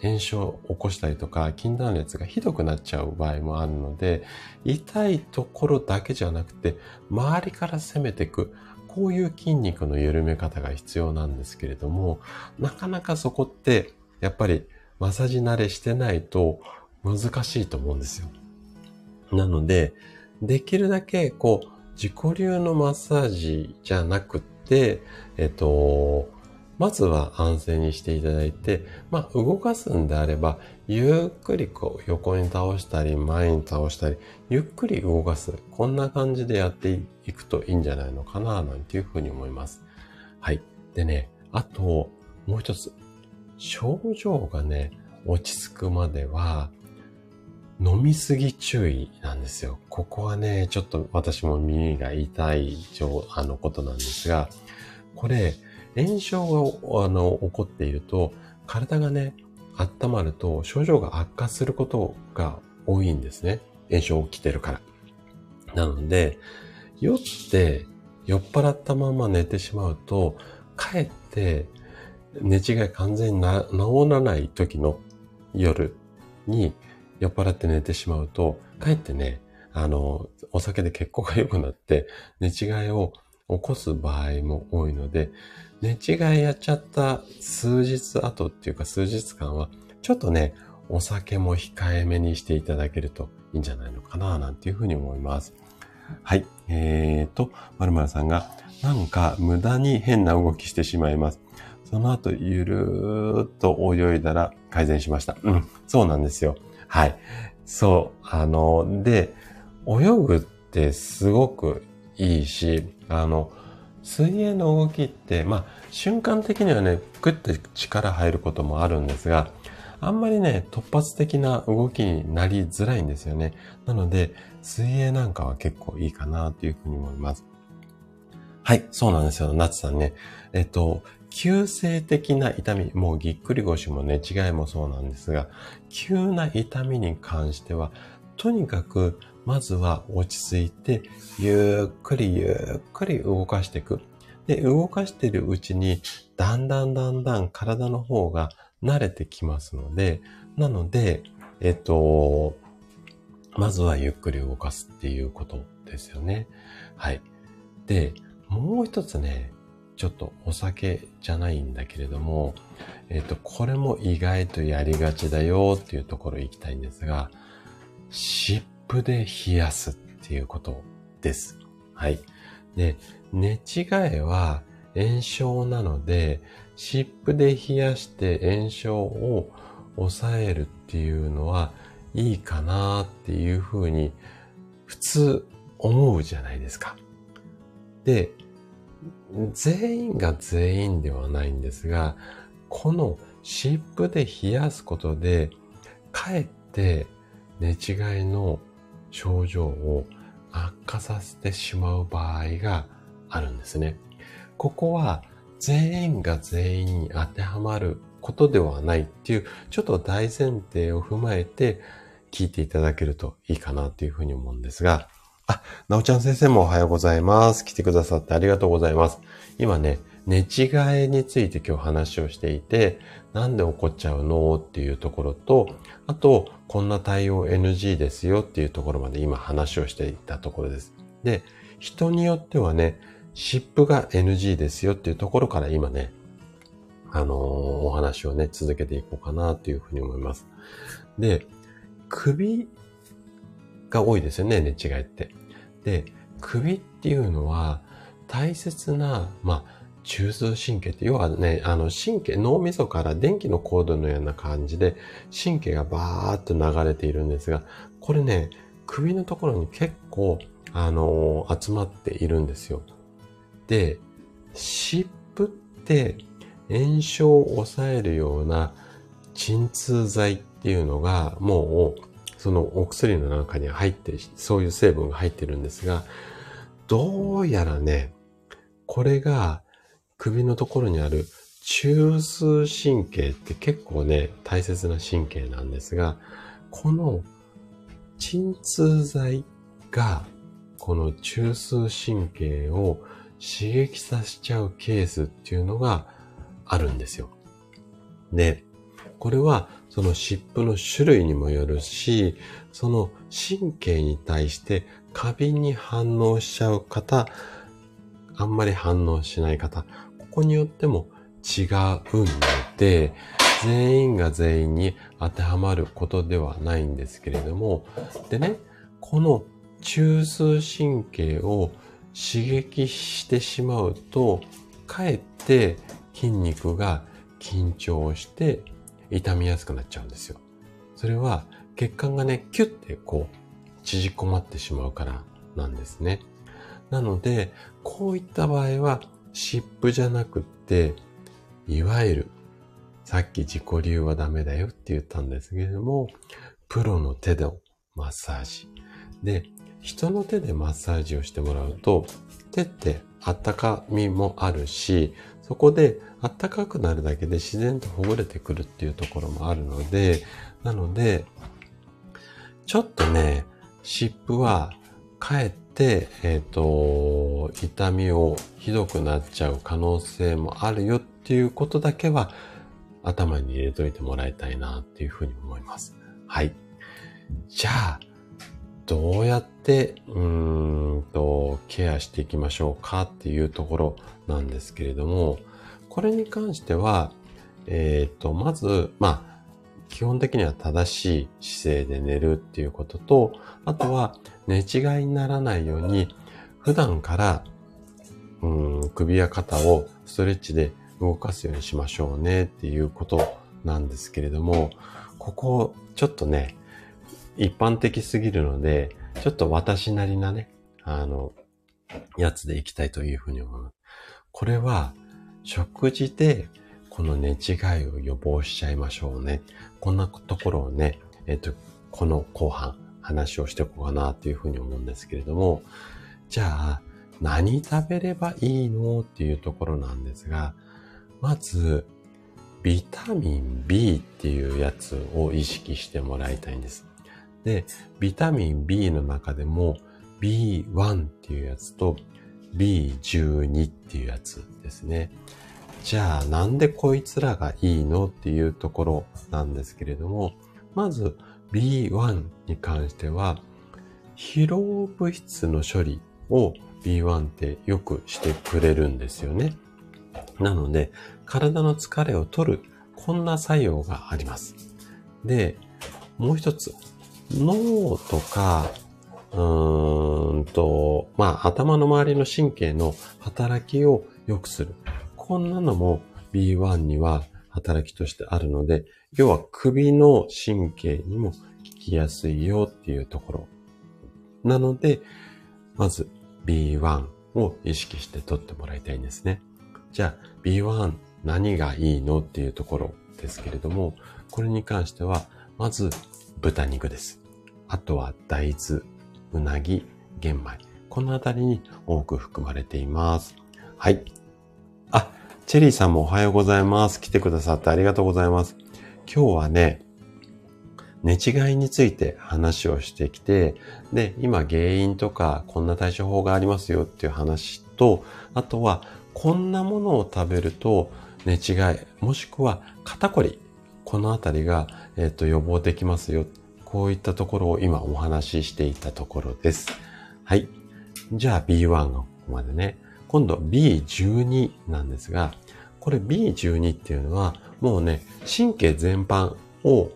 炎症を起こしたりとか、筋断裂がひどくなっちゃう場合もあるので、痛いところだけじゃなくて、周りから攻めていく、こういう筋肉の緩め方が必要なんですけれども、なかなかそこって、やっぱりマッサージ慣れしてないと難しいと思うんですよ。なので、できるだけこう、自己流のマッサージじゃなくて、えっと、まずは安静にしていただいて、まあ、動かすんであれば、ゆっくりこう、横に倒したり、前に倒したり、ゆっくり動かす。こんな感じでやっていくといいんじゃないのかな、なんていうふうに思います。はい。でね、あと、もう一つ。症状がね、落ち着くまでは、飲みすぎ注意なんですよ。ここはね、ちょっと私も耳が痛いあのことなんですが、これ、炎症があの起こっていると、体がね、温まると症状が悪化することが多いんですね。炎症起きてるから。なので、酔って酔っ払ったまま寝てしまうと、かえって寝違い完全に治らない時の夜に酔っ払って寝てしまうと、かえってね、あの、お酒で血行が良くなって、寝違いを起こす場合も多いので、寝違いやっちゃった数日後っていうか数日間は、ちょっとね、お酒も控えめにしていただけるといいんじゃないのかな、なんていうふうに思います。はい。えーと、まるまるさんが、なんか無駄に変な動きしてしまいます。その後、ゆるーっと泳いだら改善しました。うん、そうなんですよ。はい。そう。あの、で、泳ぐってすごくいいし、あの、水泳の動きって、まあ、瞬間的にはね、グッて力入ることもあるんですが、あんまりね、突発的な動きになりづらいんですよね。なので、水泳なんかは結構いいかなというふうに思います。はい、そうなんですよ、夏さんね。えっと、急性的な痛み、もうぎっくり腰もね、違いもそうなんですが、急な痛みに関しては、とにかく、まずは落ち着いて、ゆっくりゆっくり動かしていく。で、動かしているうちに、だんだんだんだん体の方が慣れてきますので、なので、えっと、まずはゆっくり動かすっていうことですよね。はい。で、もう一つね、ちょっとお酒じゃないんだけれども、えっ、と、これも意外とやりがちだよっていうところ行きたいんですが、湿布で冷やすっていうことです。はい。で、寝違えは炎症なので、湿布で冷やして炎症を抑えるっていうのはいいかなっていうふうに普通思うじゃないですか。で、全員が全員ではないんですが、この湿布で冷やすことで、かえって寝違いの症状を悪化させてしまう場合があるんですね。ここは全員が全員に当てはまることではないっていう、ちょっと大前提を踏まえて聞いていただけるといいかなというふうに思うんですが、あ、なおちゃん先生もおはようございます。来てくださってありがとうございます。今ね、寝違えについて今日話をしていて、なんで起こっちゃうの？っていうところと、あと、こんな対応 NG ですよっていうところまで今話をしていたところです。で、人によってはね、湿布が NG ですよっていうところから今ね、あのー、お話をね、続けていこうかなというふうに思います。で、首が多いですよね、寝違いって。で、首っていうのは大切な、まあ、中枢神経って、要はね、あの神経、脳みそから電気のコードのような感じで神経がバーっと流れているんですが、これね、首のところに結構、あのー、集まっているんですよ。で、湿布って炎症を抑えるような鎮痛剤っていうのがもうそのお薬の中に入ってる、そういう成分が入ってるんですが、どうやらね、これが首のところにある中枢神経って結構ね、大切な神経なんですが、この鎮痛剤がこの中枢神経を刺激させちゃうケースっていうのがあるんですよ。で、これはその湿布の種類にもよるし、その神経に対して過敏に反応しちゃう方、あんまり反応しない方、ここによっても違うので、全員が全員に当てはまることではないんですけれども、でね、この中枢神経を刺激してしまうと、かえって筋肉が緊張して痛みやすくなっちゃうんですよ。それは血管がね、キュッてこう、縮こまってしまうからなんですね。なので、こういった場合は、湿布じゃなくって、いわゆる、さっき自己流はダメだよって言ったんですけれども、プロの手でマッサージ。で、人の手でマッサージをしてもらうと、手ってあったかみもあるし、そこで暖かくなるだけで自然とほぐれてくるっていうところもあるので、なので、ちょっとね、湿布はかえって、えっ、ー、と、痛みをひどくなっちゃう可能性もあるよっていうことだけは頭に入れといてもらいたいなっていうふうに思います。はい。じゃあ、どうやって、うーんと、ケアしていきましょうかっていうところなんですけれども、これに関しては、えっ、ー、と、まず、まあ、基本的には正しい姿勢で寝るっていうことと、あとは寝違いにならないように、普段から、うん、首や肩をストレッチで動かすようにしましょうねっていうことなんですけれども、ここ、ちょっとね、一般的すぎるので、ちょっと私なりなね、あの、やつでいきたいというふうに思います。これは、食事でこの寝違いを予防しちゃいましょうね。こんなところをね、えっ、と、この後半話をしていこうかなというふうに思うんですけれども、じゃあ、何食べればいいのっていうところなんですが、まず、ビタミン B っていうやつを意識してもらいたいんです。で、ビタミン B の中でも B1 っていうやつと B12 っていうやつですね。じゃあなんでこいつらがいいのっていうところなんですけれども、まず B1 に関しては疲労物質の処理を B1 ってよくしてくれるんですよね。なので、体の疲れを取る、こんな作用があります。で、もう一つ、脳とか、うーんと、まあ、頭の周りの神経の働きを良くする。こんなのも B1 には働きとしてあるので、要は首の神経にも効きやすいよっていうところ。なので、まず B1 を意識して取ってもらいたいんですね。じゃあ B1 何がいいのっていうところですけれども、これに関しては、まず豚肉です。あとは大豆、うなぎ、玄米。このあたりに多く含まれています。はい。あ、チェリーさんもおはようございます。来てくださってありがとうございます。今日はね、寝違いについて話をしてきて、で、今原因とかこんな対処法がありますよっていう話と、あとはこんなものを食べると寝違い、もしくは肩こり、このあたりが、えっ、と予防できますよ。こういったところを今お話ししていたところです。はい。じゃあ B1 がここまでね。今度 B12 なんですが、これ B12 っていうのはもうね、神経全般を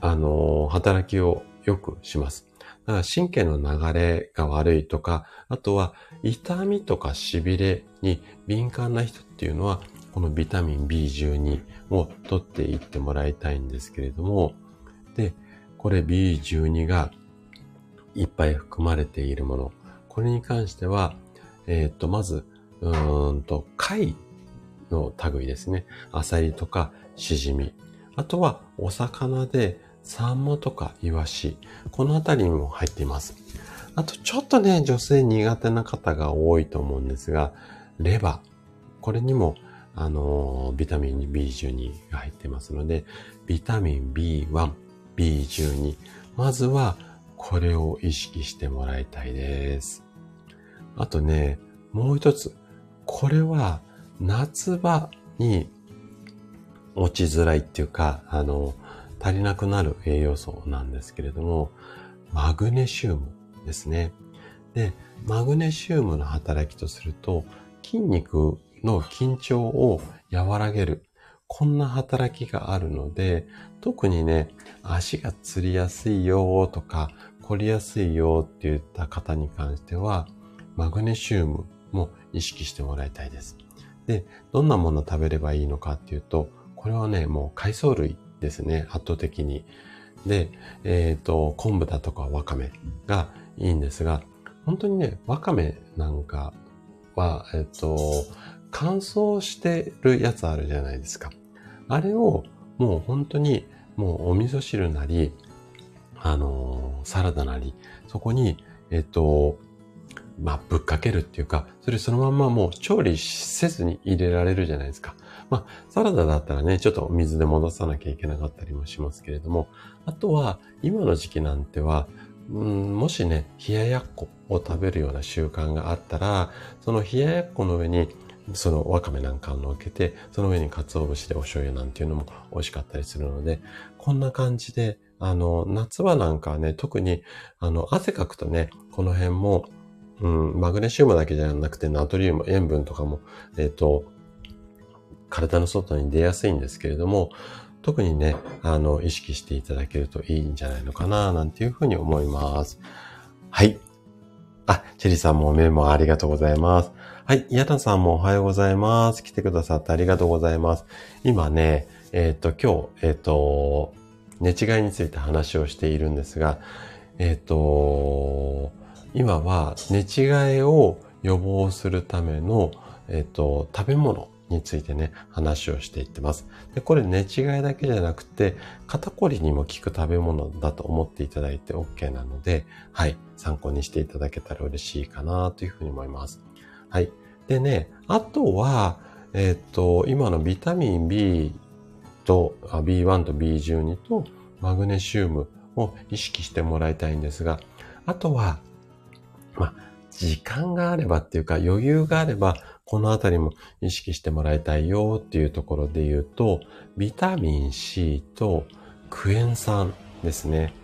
あの、働きを良くします。だから神経の流れが悪いとか、あとは痛みとか痺れに敏感な人っていうのは、このビタミン B12 を取っていってもらいたいんですけれども、で、これ B12 がいっぱい含まれているもの。これに関しては、えっ、と、まず、うーんと、貝の類ですね。アサリとかシジミ。あとは、お魚でサンマとかイワシ、このあたりにも入っています。あとちょっとね、女性苦手な方が多いと思うんですが、レバー。これにも、あの、ビタミン B12 が入ってますので、ビタミン B1、B12。まずは、これを意識してもらいたいです。あとね、もう一つ。これは、夏場に落ちづらいっていうか、あの、足りなくなる栄養素なんですけれども、マグネシウムですね。で、マグネシウムの働きとすると、筋肉の緊張を和らげる。こんな働きがあるので、特にね、足がつりやすいよとか、凝りやすいよって言った方に関しては、マグネシウムも意識してもらいたいです。で、どんなもの食べればいいのかっていうと、これはね、もう海藻類ですね、圧倒的に。で、えっ、ー、と、昆布だとかわかめがいいんですが、本当にね、わかめなんかは、えっ、ー、と、乾燥してるやつあるじゃないですか。あれをもう本当にもうお味噌汁なり、あのー、サラダなり、そこに、えっ、と、まあ、ぶっかけるっていうか、それそのまんまもう調理せずに入れられるじゃないですか。まあ、サラダだったらね、ちょっと水で戻さなきゃいけなかったりもしますけれども、あとは、今の時期なんては、うん、もしね、冷ややっこを食べるような習慣があったら、その冷ややっこの上に、そのわかめなんかを乗っけて、その上に鰹節でお醤油なんていうのも美味しかったりするので、こんな感じで、あの、夏場なんかはね、特に、あの、汗かくとね、この辺も、うん、マグネシウムだけじゃなくて、ナトリウム、塩分とかも、えっ、ー、と、体の外に出やすいんですけれども、特にね、あの、意識していただけるといいんじゃないのかな、なんていうふうに思います。はい。あ、チェリーさんもメモありがとうございます。はい。ヤタさんもおはようございます。来てくださってありがとうございます。今ね、えっ、ー、と、今日、えっ、ー、と、寝違いについて話をしているんですが、えっ、ー、と、今は寝違いを予防するための、えっ、と、食べ物についてね、話をしていってます。で、これ寝違いだけじゃなくて、肩こりにも効く食べ物だと思っていただいて OK なので、はい、参考にしていただけたら嬉しいかなというふうに思います。はい。でね、あとは、えっ、と、今のビタミン B と、B1 と B12 とマグネシウムを意識してもらいたいんですが、あとは、ま、時間があればっていうか余裕があれば、このあたりも意識してもらいたいよっていうところで言うと、ビタミン C とクエン酸ですね。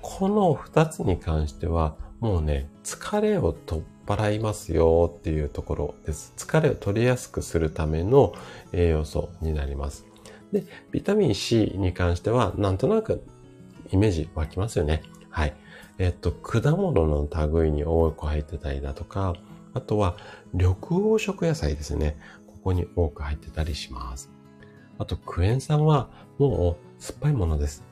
この二つに関しては、もうね、疲れを取っ払いますよっていうところです。疲れを取りやすくするための栄養素になります。で、ビタミン C に関しては、なんとなくイメージ湧きますよね。はい。えっと、果物の類に多く入ってたりだとか、あとは緑黄色野菜ですね。ここに多く入ってたりします。あと、クエン酸はもう酸っぱいものです。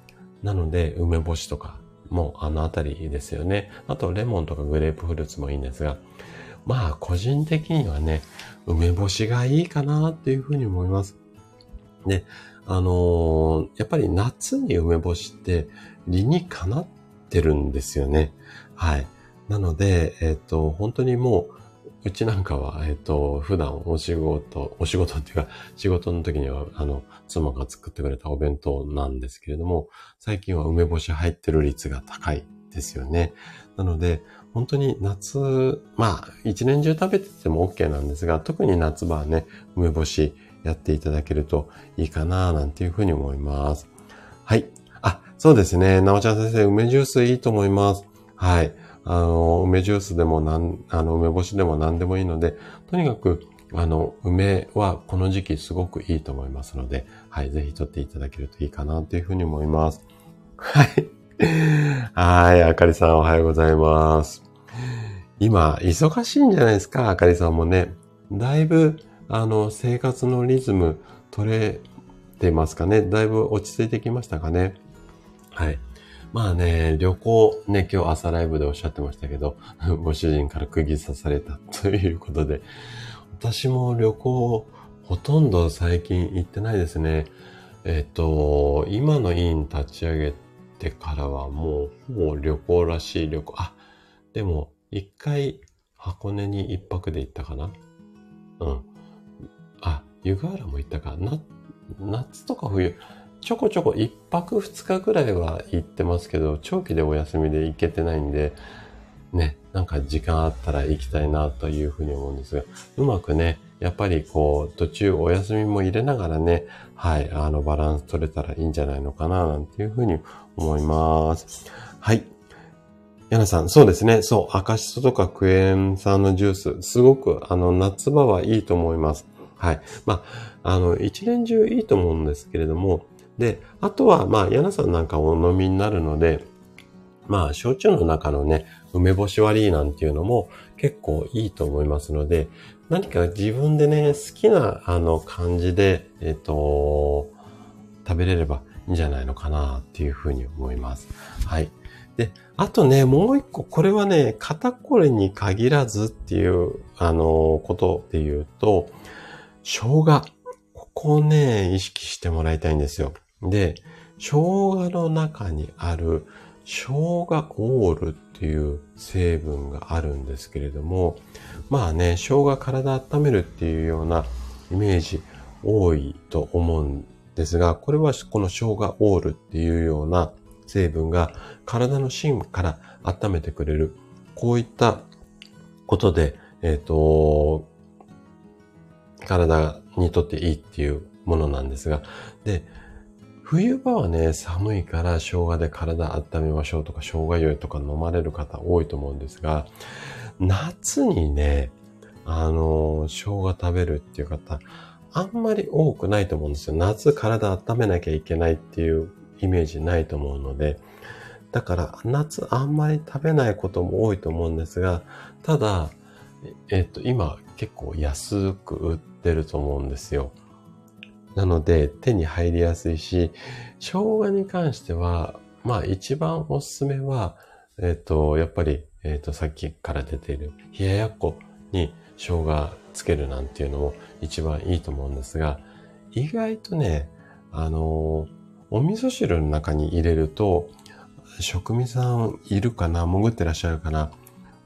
なので、梅干しとか、もうあのあたりですよね。あと、レモンとかグレープフルーツもいいんですが、まあ、個人的にはね、梅干しがいいかなっていうふうに思います。で、あのー、やっぱり夏に梅干しって理にかなってるんですよね。はい。なので、えっ、と、本当にもう、うちなんかは、えっ、ー、と、普段お仕事、お仕事っていうか、仕事の時には、あの、妻が作ってくれたお弁当なんですけれども、最近は梅干し入ってる率が高いですよね。なので、本当に夏、まあ、一年中食べてても OK なんですが、特に夏場はね、梅干しやっていただけるといいかな、なんていうふうに思います。はい。あ、そうですね。なおちゃん先生、梅ジュースいいと思います。はい。あの、梅ジュースでもなん、あの、梅干しでも何でもいいので、とにかく、あの、梅はこの時期すごくいいと思いますので、はい、ぜひ取っていただけるといいかなというふうに思います。はい。[laughs] はい、あかりさんおはようございます。今、忙しいんじゃないですか、あかりさんもね。だいぶ、あの、生活のリズム取れてますかねだいぶ落ち着いてきましたかねはい。まあね、旅行ね、今日朝ライブでおっしゃってましたけど、[laughs] ご主人から釘刺されたということで、私も旅行ほとんど最近行ってないですね。えっと、今の院立ち上げてからはもう、もう旅行らしい旅行。あ、でも、一回箱根に一泊で行ったかなうん。あ、湯河原も行ったかな夏とか冬、ちょこちょこ一泊二日ぐらいは行ってますけど、長期でお休みで行けてないんで、ね、なんか時間あったら行きたいなというふうに思うんですが、うまくね、やっぱりこう、途中お休みも入れながらね、はい、あの、バランス取れたらいいんじゃないのかな、なんていうふうに思います。はい。ヤナさん、そうですね。そう、赤しそとかクエン酸のジュース、すごく、あの、夏場はいいと思います。はい。まあ、あの、一年中いいと思うんですけれども、で、あとは、まあ、ヤナさんなんかお飲みになるので、まあ、焼酎の中のね、梅干し割りなんていうのも結構いいと思いますので、何か自分でね、好きな、あの、感じで、えっ、と、食べれればいいんじゃないのかなっていうふうに思います。はい。で、あとね、もう一個、これはね、肩こりに限らずっていう、あの、ことで言うと、生姜。ここをね、意識してもらいたいんですよ。で、生姜の中にある生姜オールっていう成分があるんですけれども、まあね、生姜体温めるっていうようなイメージ多いと思うんですが、これはこの生姜オールっていうような成分が体の芯から温めてくれる。こういったことで、えっ、ー、と、体にとっていいっていうものなんですが、で、冬場はね、寒いから生姜で体温めましょうとか、生姜湯とか飲まれる方多いと思うんですが、夏にね、あの、生姜食べるっていう方、あんまり多くないと思うんですよ。夏体温めなきゃいけないっていうイメージないと思うので、だから夏あんまり食べないことも多いと思うんですが、ただ、えっと、今結構安く売ってると思うんですよ。なので手に入りやすいし、生姜に関しては、まあ一番おすすめは、えっ、と、やっぱり、えっ、と、さっきから出ている冷ややっこに生姜つけるなんていうのも一番いいと思うんですが、意外とね、あのお味噌汁の中に入れると、食味さんいるかな潜ってらっしゃるかな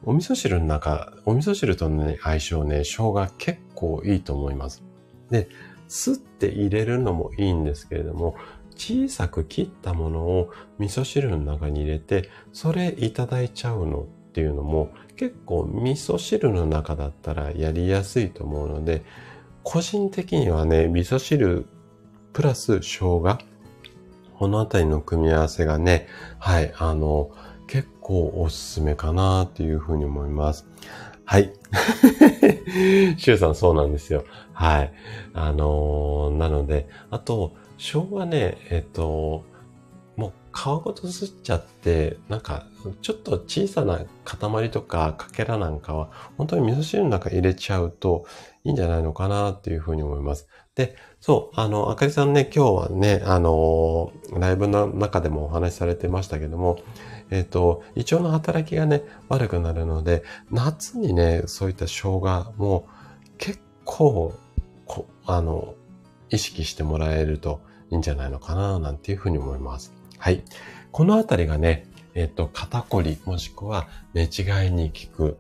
お味噌汁の中、お味噌汁との、ね、相性ね、生姜結構いいと思います。で、すって入れるのもいいんですけれども、小さく切ったものを味噌汁の中に入れて、それいただいちゃうのっていうのも結構味噌汁の中だったらやりやすいと思うので、個人的にはね、味噌汁プラス生姜、このあたりの組み合わせがね、はい、あの、結構おすすめかなっていうふうに思います。はい。シュウさんそうなんですよ。はい。あのー、なので、あと、生姜ね、えっと、もう皮ごとすっちゃって、なんか、ちょっと小さな塊とかかけらなんかは、本当に味噌汁の中入れちゃうといいんじゃないのかなっていうふうに思います。で、そう、あの、あかりさんね、今日はね、あの、ライブの中でもお話しされてましたけども、えっ、ー、と、胃腸の働きがね、悪くなるので、夏にね、そういった生姜も結構、こあの、意識してもらえるといいんじゃないのかな、なんていうふうに思います。はい。このあたりがね、えっ、ー、と、肩こり、もしくは寝違いに効く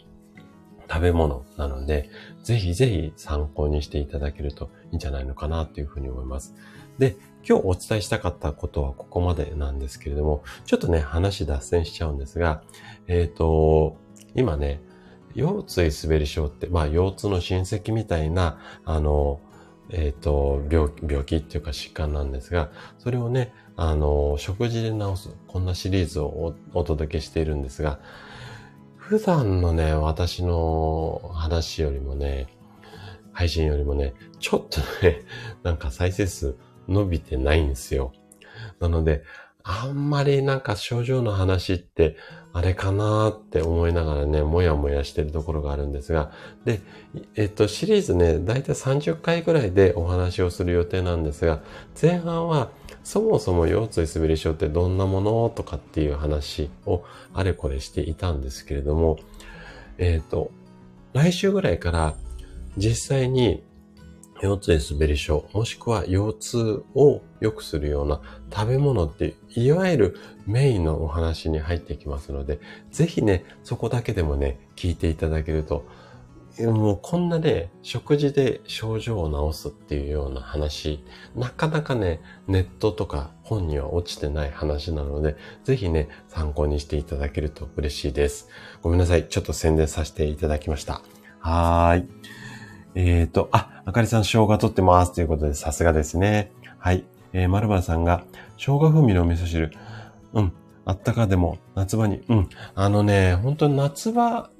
食べ物なので、ぜひぜひ参考にしていただけるといいんじゃないのかなというふうに思います。で、今日お伝えしたかったことはここまでなんですけれども、ちょっとね、話脱線しちゃうんですが、えっ、ー、と、今ね、腰椎滑り症って、まあ、腰痛の親戚みたいな、あの、えっ、ー、と病、病気っていうか疾患なんですが、それをね、あの、食事で治す、こんなシリーズをお届けしているんですが、普段のね、私の話よりもね、配信よりもね、ちょっとね、なんか再生数伸びてないんですよ。なので、あんまりなんか症状の話ってあれかなって思いながらね、もやもやしてるところがあるんですが、で、えっと、シリーズね、だいたい30回ぐらいでお話をする予定なんですが、前半はそもそも腰椎滑り症ってどんなものとかっていう話をあれこれしていたんですけれども、えっ、と、来週ぐらいから実際に腰椎滑り症、もしくは腰痛を良くするような食べ物って、いわゆるメインのお話に入ってきますので、ぜひね、そこだけでもね、聞いていただけるともうこんなね、食事で症状を治すっていうような話、なかなかね、ネットとか本には落ちてない話なので、ぜひね、参考にしていただけると嬉しいです。ごめんなさい。ちょっと宣伝させていただきました。はーい。えっ、ー、と、あ、あかりさん生姜取ってますということで、さすがですね。はい。えー、まるまるさんが、生姜風味の味噌汁。うん。あったかでも、夏場に。うん。あのね、本当に夏場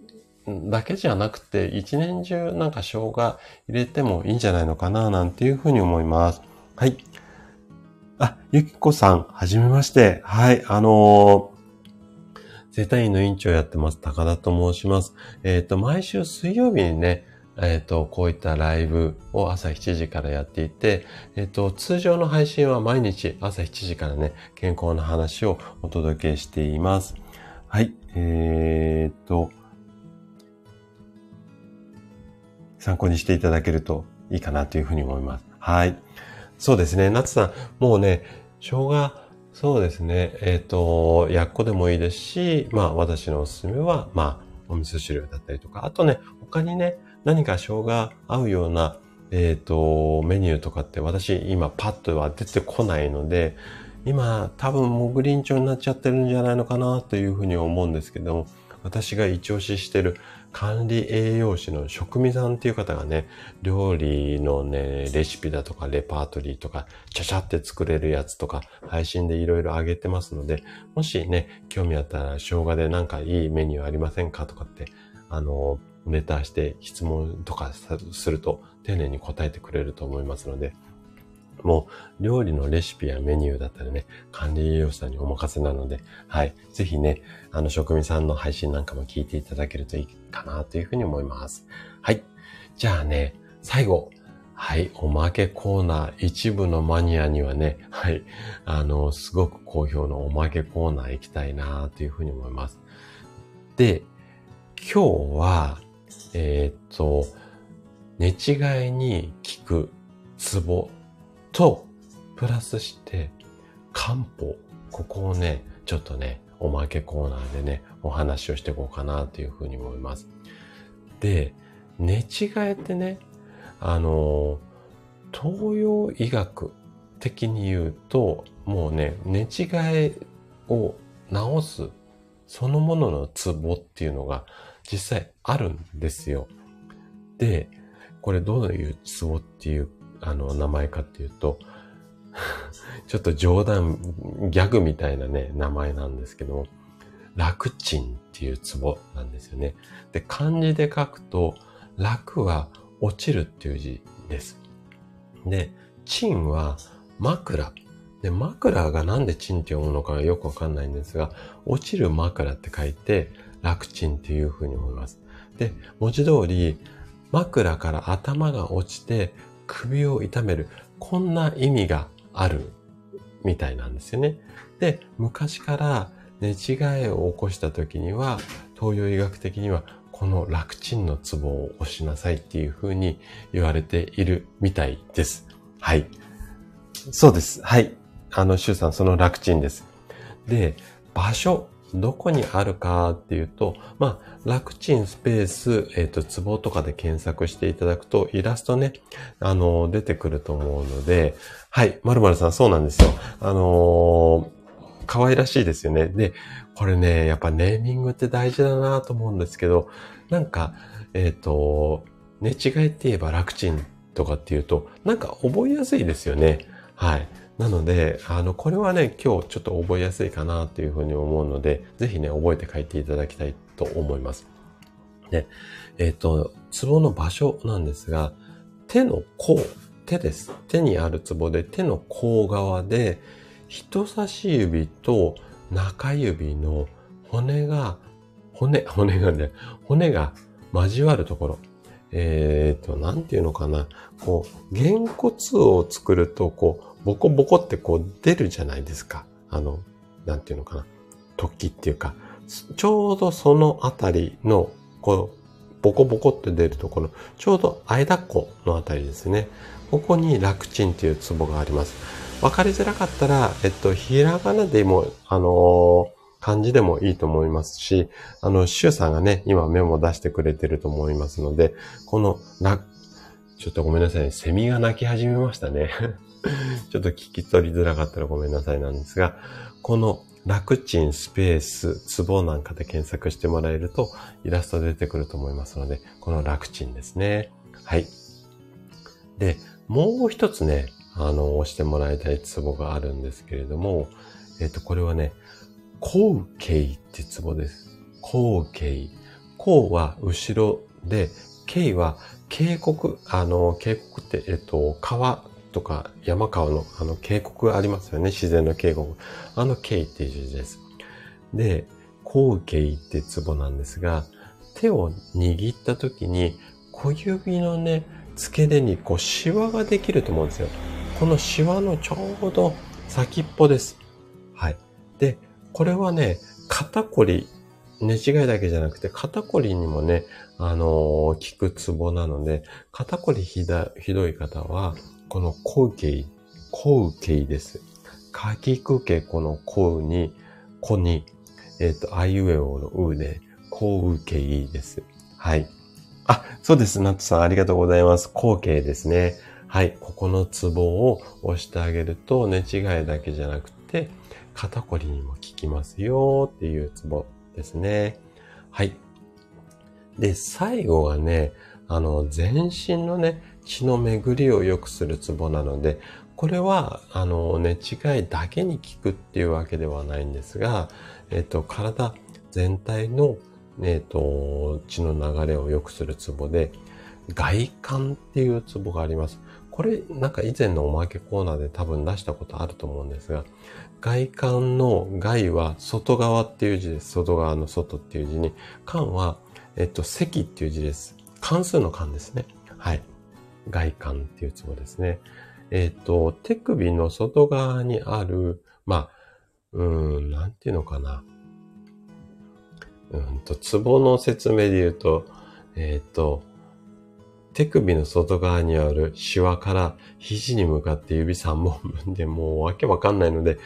だけじゃなくて、一年中なんか生姜入れてもいいんじゃないのかな、なんていうふうに思います。はい。あ、ゆきこさん、はじめまして。はい、あのー、生体院の院長やってます、高田と申します。えっ、ー、と、毎週水曜日にね、えっ、ー、と、こういったライブを朝7時からやっていて、えっ、と、通常の配信は毎日朝7時からね、健康の話をお届けしています。はい、えっ、と、参考にしていただけるといいかなというふうに思います。はい。そうですね。夏さん、もうね、生姜、そうですね。えっ、ー、と、やっこでもいいですし、まあ私のおすすめは、まあお味噌汁だったりとか、あとね、他にね、何か生姜合うような、えっ、ー、と、メニューとかって私今パッとは出てこないので、今多分もうグリーン調になっちゃってるんじゃないのかなというふうに思うんですけども、私が一押ししてる管理栄養士の食味さんっていう方がね、料理のね、レシピだとかレパートリーとか、ちゃちゃって作れるやつとか、配信でいろいろあげてますので、もしね、興味あったら生姜でなんかいいメニューありませんかとかって、あの、ネタして質問とかすると丁寧に答えてくれると思いますので、もう料理のレシピやメニューだったらね、管理栄養士さんにお任せなので、はい。ぜひね、あの、職味さんの配信なんかも聞いていただけるといいかなというふうに思います。はい。じゃあね、最後。はい。おまけコーナー、一部のマニアにはね、はい。あの、すごく好評のおまけコーナー行きたいなというふうに思います。で、今日は、えー、っと、寝違いに効くツボと、プラスして、漢方。ここをね、ちょっとね、おまけコーナーでね、お話をしていこうかなというふうに思います。で、寝違えってね、あの、東洋医学的に言うと、もうね、寝違えを治すそのもののツボっていうのが実際あるんですよ。で、これどういうツボっていうあの名前かっていうと、[laughs] ちょっと冗談、ギャグみたいなね、名前なんですけども、楽ちんっていうツボなんですよね。で、漢字で書くと、楽は落ちるっていう字です。で、チンは枕。で、枕がなんでチンって読むのかよくわかんないんですが、落ちる枕って書いて、楽ちんっていうふうに思います。で、文字通り、枕から頭が落ちて首を痛める。こんな意味があるみたいなんですよね。で、昔から寝違えを起こした時には、東洋医学的にはこの楽ちんのツボを押しなさいっていう風に言われているみたいです。はい。そうです。はい。あの、シュウさん、その楽ちんです。で、場所、どこにあるかっていうと、まあ、楽ちんスペース、えっ、ー、と、ツボとかで検索していただくと、イラストね、あの、出てくると思うので、はい、まるまるさん、そうなんですよ。あのー可愛らしいですよね。で、これね、やっぱネーミングって大事だなと思うんですけど、なんか、えっ、と、寝違いって言えば楽ちんとかっていうと、なんか覚えやすいですよね。はい。なので、あの、これはね、今日ちょっと覚えやすいかなっていうふうに思うので、ぜひね、覚えて書いていただきたいと思います。で、えっ、ー、と、ツボの場所なんですが、手の甲、手です。手にあるツボで、手の甲側で、人差し指と中指の骨が、骨、骨がね、骨が交わるところ。えっ、ー、と、なんていうのかな。こう、げんこつを作ると、こう、ボコボコってこう出るじゃないですか。あの、なんていうのかな。突起っていうか、ちょうどそのあたりの、こう、ボコボコって出るところ、ちょうど間っこのあたりですね。ここに楽ちんっていうツボがあります。わかりづらかったら、えっと、ひらがなでも、あのー、漢字でもいいと思いますし、あの、シュウさんがね、今メモ出してくれてると思いますので、この、な、ちょっとごめんなさい、セミが鳴き始めましたね。[laughs] ちょっと聞き取りづらかったらごめんなさいなんですが、この楽ちんスペース、ツボなんかで検索してもらえると、イラスト出てくると思いますので、この楽ちんですね。はい。で、もう一つね、あの、押してもらいたいツボがあるんですけれども、えっ、と、これはね、後頸ってツボです。後頸。後は後ろで、頸は渓谷、あの、渓谷って、えっ、と、川とか山川のあの渓谷ありますよね。自然の渓谷。あの渓っていう字です。で、後頸ってツボなんですが、手を握った時に小指のね、付け根にこうシワができると思うんですよ。このシワのちょうど先っぽです。はい。で、これはね、肩こり、寝違いだけじゃなくて、肩こりにもね、あのー、効くツボなので、肩こりひだひどい方は、この後頸、後頸です。かきくけこのうに、こに、えっ、ー、と、あいうえおのうで、後頸です。はい。あ、そうです。ナットさんありがとうございます。後頸ですね。はい、ここのツボを押してあげると寝違いだけじゃなくて肩こりにも効きますよっていうツボですね。はい。で、最後はね、あの、全身のね、血の巡りを良くするツボなので、これは、あの、寝違いだけに効くっていうわけではないんですが、えっと、体全体の、えっと、血の流れを良くするツボで、外観っていうツボがあります。これなんか以前のおまけコーナーで多分出したことあると思うんですが、外観の外は外側っていう字です。外側の外っていう字に、間は、えっと、席っていう字です。関数の間ですね。はい。外観っていうツボですね。えっと、手首の外側にある、まあ、うん、なんていうのかな。うんと、ツボの説明で言うと、えっと、手首の外側にあるシワから肘に向かって指3本分でもうわけわかんないので、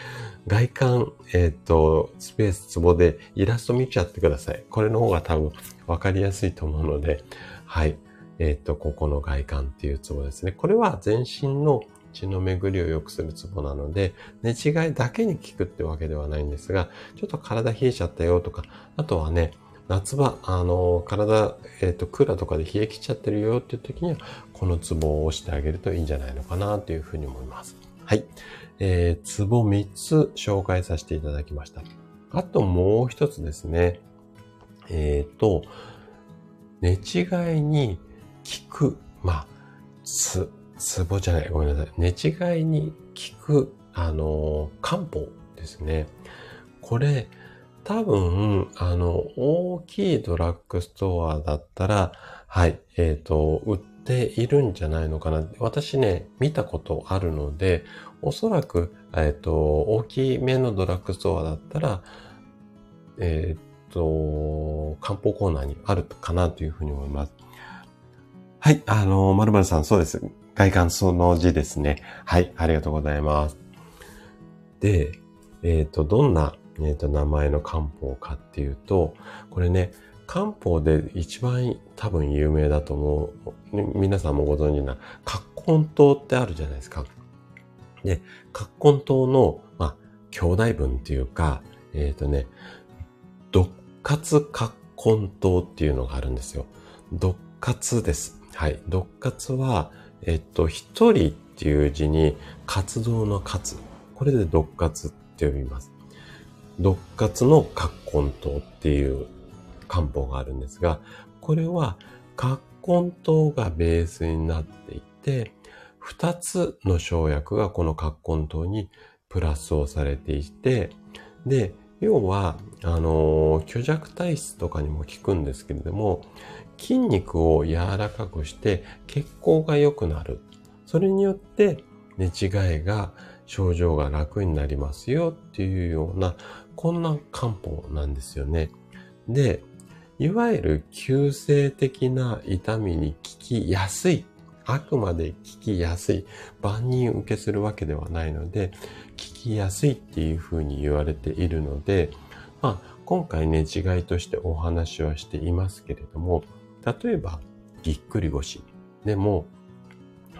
外観、えっ、ー、と、スペースツボでイラスト見ちゃってください。これの方が多分わかりやすいと思うので、はい。えっ、ー、と、ここの外観っていうツボですね。これは全身の血の巡りを良くするツボなので、寝違いだけに効くってわけではないんですが、ちょっと体冷えちゃったよとか、あとはね、夏場、あの、体、えっ、ー、と、クーラーとかで冷え切っちゃってるよっていう時には、このツボを押してあげるといいんじゃないのかなというふうに思います。はい。えー、ツボ3つ紹介させていただきました。あともう一つですね。えっ、ー、と、寝違いに効く、まあ、つ、ツボじゃない、ごめんなさい。寝違いに効く、あの、漢方ですね。これ、多分、あの、大きいドラッグストアだったら、はい、えっ、ー、と、売っているんじゃないのかな。私ね、見たことあるので、おそらく、えっ、ー、と、大きめのドラッグストアだったら、えっ、ー、と、漢方コーナーにあるかなというふうに思います。はい、あの、まるまるさん、そうです。外観その字ですね。はい、ありがとうございます。で、えっ、と、どんなえっ、ー、と、名前の漢方かっていうと、これね、漢方で一番多分有名だと思う、皆さんもご存知な、葛根湯ってあるじゃないですか。で、葛根湯の、まあ、兄弟分っていうか、えっ、ー、とね、独活葛根湯っていうのがあるんですよ。独活です。はい。独活は、えっ、と、一人っていう字に活動の活。これで独活って呼びます。独活の葛根湯っていう漢方があるんですが、これは葛根湯がベースになっていて、二つの生薬がこの葛根湯にプラスをされていて、で、要は、あの、虚弱体質とかにも効くんですけれども、筋肉を柔らかくして血行が良くなる。それによって寝違いが症状が楽になりますよっていうようなこんな漢方なんですよね。で、いわゆる急性的な痛みに効きやすい。あくまで効きやすい。万人受けするわけではないので、効きやすいっていうふうに言われているので、まあ、今回ね、違いとしてお話はしていますけれども、例えば、ぎっくり腰でも、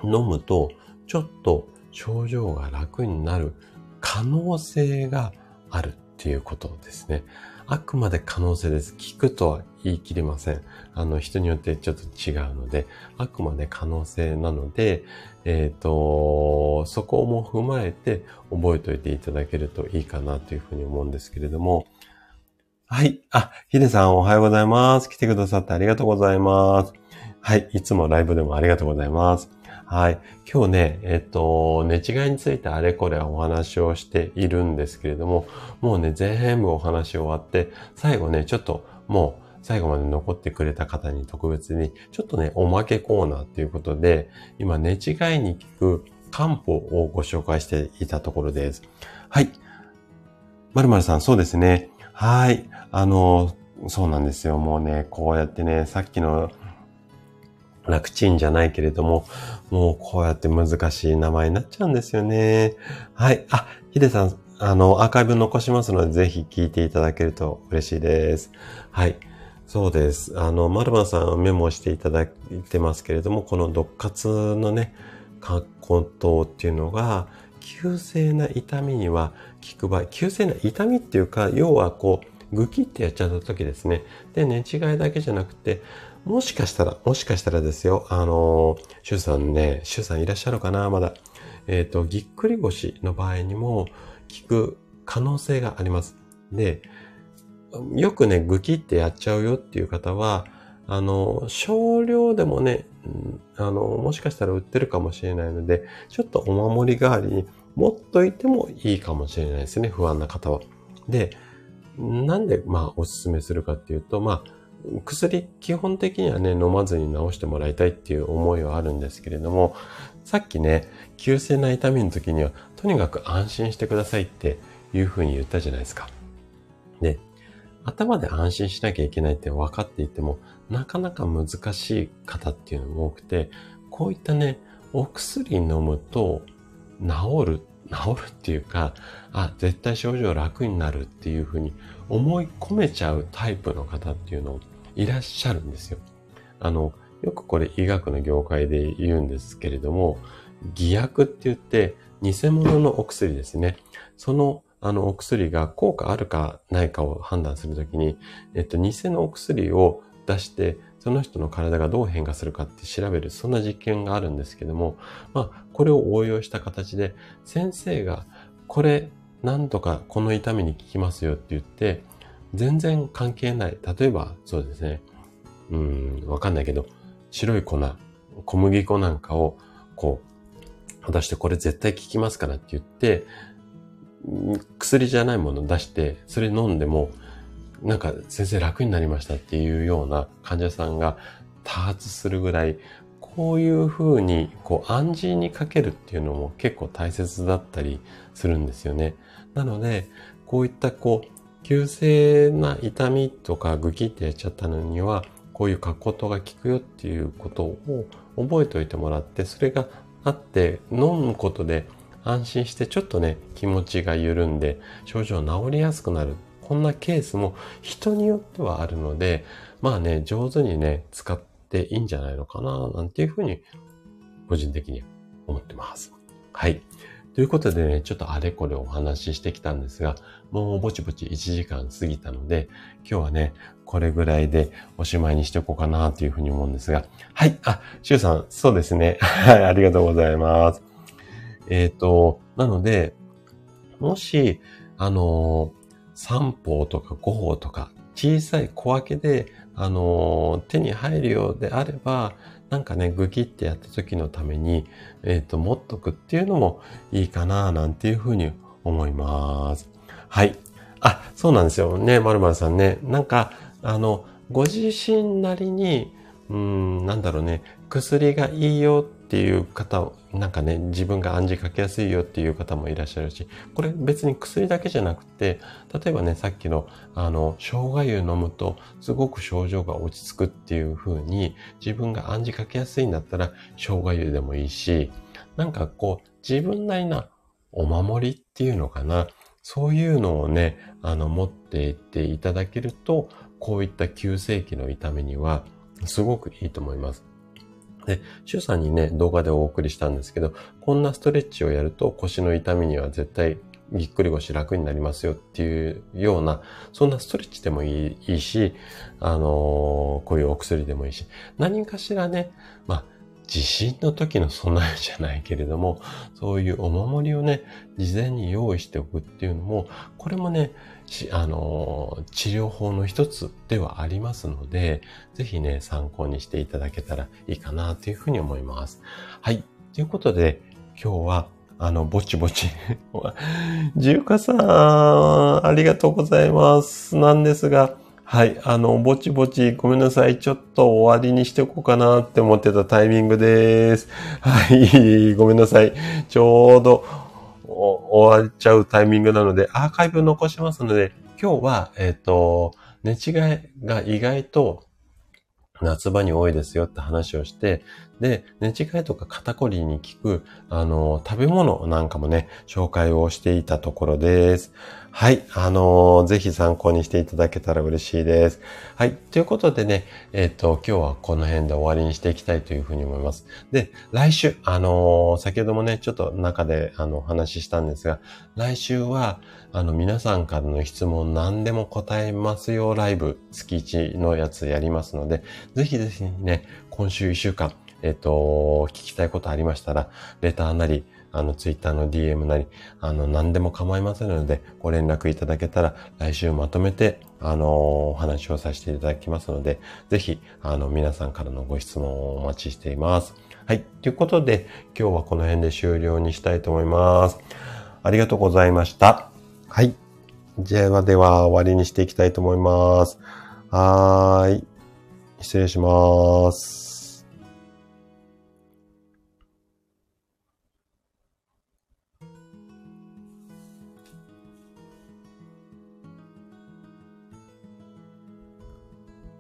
飲むと、ちょっと症状が楽になる可能性があるっていうことですね。あくまで可能性です。聞くとは言い切れません。あの、人によってちょっと違うので、あくまで可能性なので、えっ、ー、と、そこも踏まえて覚えておいていただけるといいかなというふうに思うんですけれども、はい。あ、ヒデさんおはようございます。来てくださってありがとうございます。はい。いつもライブでもありがとうございます。はい。今日ね、えっと、寝違いについてあれこれお話をしているんですけれども、もうね、全部お話終わって、最後ね、ちょっともう最後まで残ってくれた方に特別に、ちょっとね、おまけコーナーということで、今寝違いに効く漢方をご紹介していたところです。はい。まるまるさん、そうですね。はい。あの、そうなんですよ。もうね、こうやってね、さっきの楽ちんじゃないけれども、もうこうやって難しい名前になっちゃうんですよね。はい。あ、ヒデさん、あの、アーカイブ残しますので、ぜひ聞いていただけると嬉しいです。はい。そうです。あの、マルマンさんメモしていただいてますけれども、この毒活のね、格好等っていうのが、急性な痛みには効く場合、急性な痛みっていうか、要はこう、グキってやっちゃった時ですね。で、寝違いだけじゃなくて、もしかしたら、もしかしたらですよ、あの、シュさんね、シュさんいらっしゃるかなまだ。えっ、ー、と、ぎっくり腰の場合にも効く可能性があります。で、よくね、グキってやっちゃうよっていう方は、あの、少量でもね、あの、もしかしたら売ってるかもしれないので、ちょっとお守り代わりに持っといてもいいかもしれないですね、不安な方は。で、なんで、まあ、おすすめするかっていうと、まあ、薬、基本的にはね、飲まずに治してもらいたいっていう思いはあるんですけれども、さっきね、急性な痛みの時には、とにかく安心してくださいっていうふうに言ったじゃないですか。で、頭で安心しなきゃいけないって分かっていても、なかなか難しい方っていうのも多くて、こういったね、お薬飲むと治る、治るっていうか、あ、絶対症状楽になるっていうふうに思い込めちゃうタイプの方っていうのいらっしゃるんですよ。あの、よくこれ医学の業界で言うんですけれども、偽薬って言って偽物のお薬ですね。そのあのお薬が効果あるかないかを判断するときに、えっと、偽のお薬を出して、その人の体がどう変化するかって調べる、そんな実験があるんですけども、まあ、これを応用した形で、先生が、これ、なんとかこの痛みに効きますよって言って、全然関係ない。例えば、そうですね。うん、わかんないけど、白い粉、小麦粉なんかを、こう、出してこれ絶対効きますからって言って、薬じゃないものを出して、それ飲んでも、なんか先生楽になりましたっていうような患者さんが多発するぐらい、こういうふうに、こう暗示にかけるっていうのも結構大切だったりするんですよね。なので、こういったこう、急性な痛みとかグキってやっちゃったのには、こういう格好とが効くよっていうことを覚えておいてもらって、それがあって飲むことで安心してちょっとね、気持ちが緩んで症状治りやすくなる。こんなケースも人によってはあるので、まあね、上手にね、使っていいんじゃないのかな、なんていうふうに、個人的に思ってます。はい。ということでね、ちょっとあれこれお話ししてきたんですが、もうぼちぼち1時間過ぎたので、今日はね、これぐらいでおしまいにしておこうかなというふうに思うんですが、はい。あ、シュウさん、そうですね。[laughs] はい、ありがとうございます。えっ、ー、と、なので、もし、あの3歩とか5歩とか、小さい小分けで、あの手に入るようであれば、なんかね、グキってやった時のために、えっ、ー、と、持っとくっていうのもいいかな、なんていうふうに思います。はい。あ、そうなんですよね、まるまるさんね。なんか、あの、ご自身なりに、うん、なんだろうね、薬がいいよっていう方、なんかね、自分が暗示かけやすいよっていう方もいらっしゃるし、これ別に薬だけじゃなくて、例えばね、さっきの、あの、生姜湯飲むとすごく症状が落ち着くっていう風に、自分が暗示かけやすいんだったら、生姜湯でもいいし、なんかこう、自分なりなお守りっていうのかな、そういうのをね、あの、持っていっていただけると、こういった急性期の痛みには、すごくいいと思います。で、シュさんにね、動画でお送りしたんですけど、こんなストレッチをやると腰の痛みには絶対ぎっくり腰楽になりますよっていうような、そんなストレッチでもいいいいし、あのー、こういうお薬でもいいし、何かしらね、まあ、地震の時の備えじゃないけれども、そういうお守りをね、事前に用意しておくっていうのも、これもね、あの、治療法の一つではありますので、ぜひね、参考にしていただけたらいいかなというふうに思います。はい。ということで、今日は、あの、ぼちぼち。[laughs] 重華さん、ありがとうございます。なんですが、はい。あの、ぼちぼち、ごめんなさい。ちょっと終わりにしておこうかなって思ってたタイミングです。はい。ごめんなさい。ちょうど終わっちゃうタイミングなので、アーカイブ残しますので、今日は、えっ、ー、と、寝違いが意外と夏場に多いですよって話をして、で、寝違いとか肩こりに効く、あの、食べ物なんかもね、紹介をしていたところです。はい。あのー、ぜひ参考にしていただけたら嬉しいです。はい。ということでね、えっ、ー、と、今日はこの辺で終わりにしていきたいというふうに思います。で、来週、あのー、先ほどもね、ちょっと中で、あの、お話ししたんですが、来週は、あの、皆さんからの質問何でも答えますよライブ、月1のやつやりますので、ぜひぜひね、今週1週間、えっ、と、聞きたいことありましたら、レターなり、あの、ツイッターの DM なり、あの、何でも構いませんので、ご連絡いただけたら、来週まとめて、あの、お話をさせていただきますので、ぜひ、あの、皆さんからのご質問をお待ちしています。はい。ということで、今日はこの辺で終了にしたいと思います。ありがとうございました。はい。ではでは終わりにしていきたいと思います。はーい。失礼します。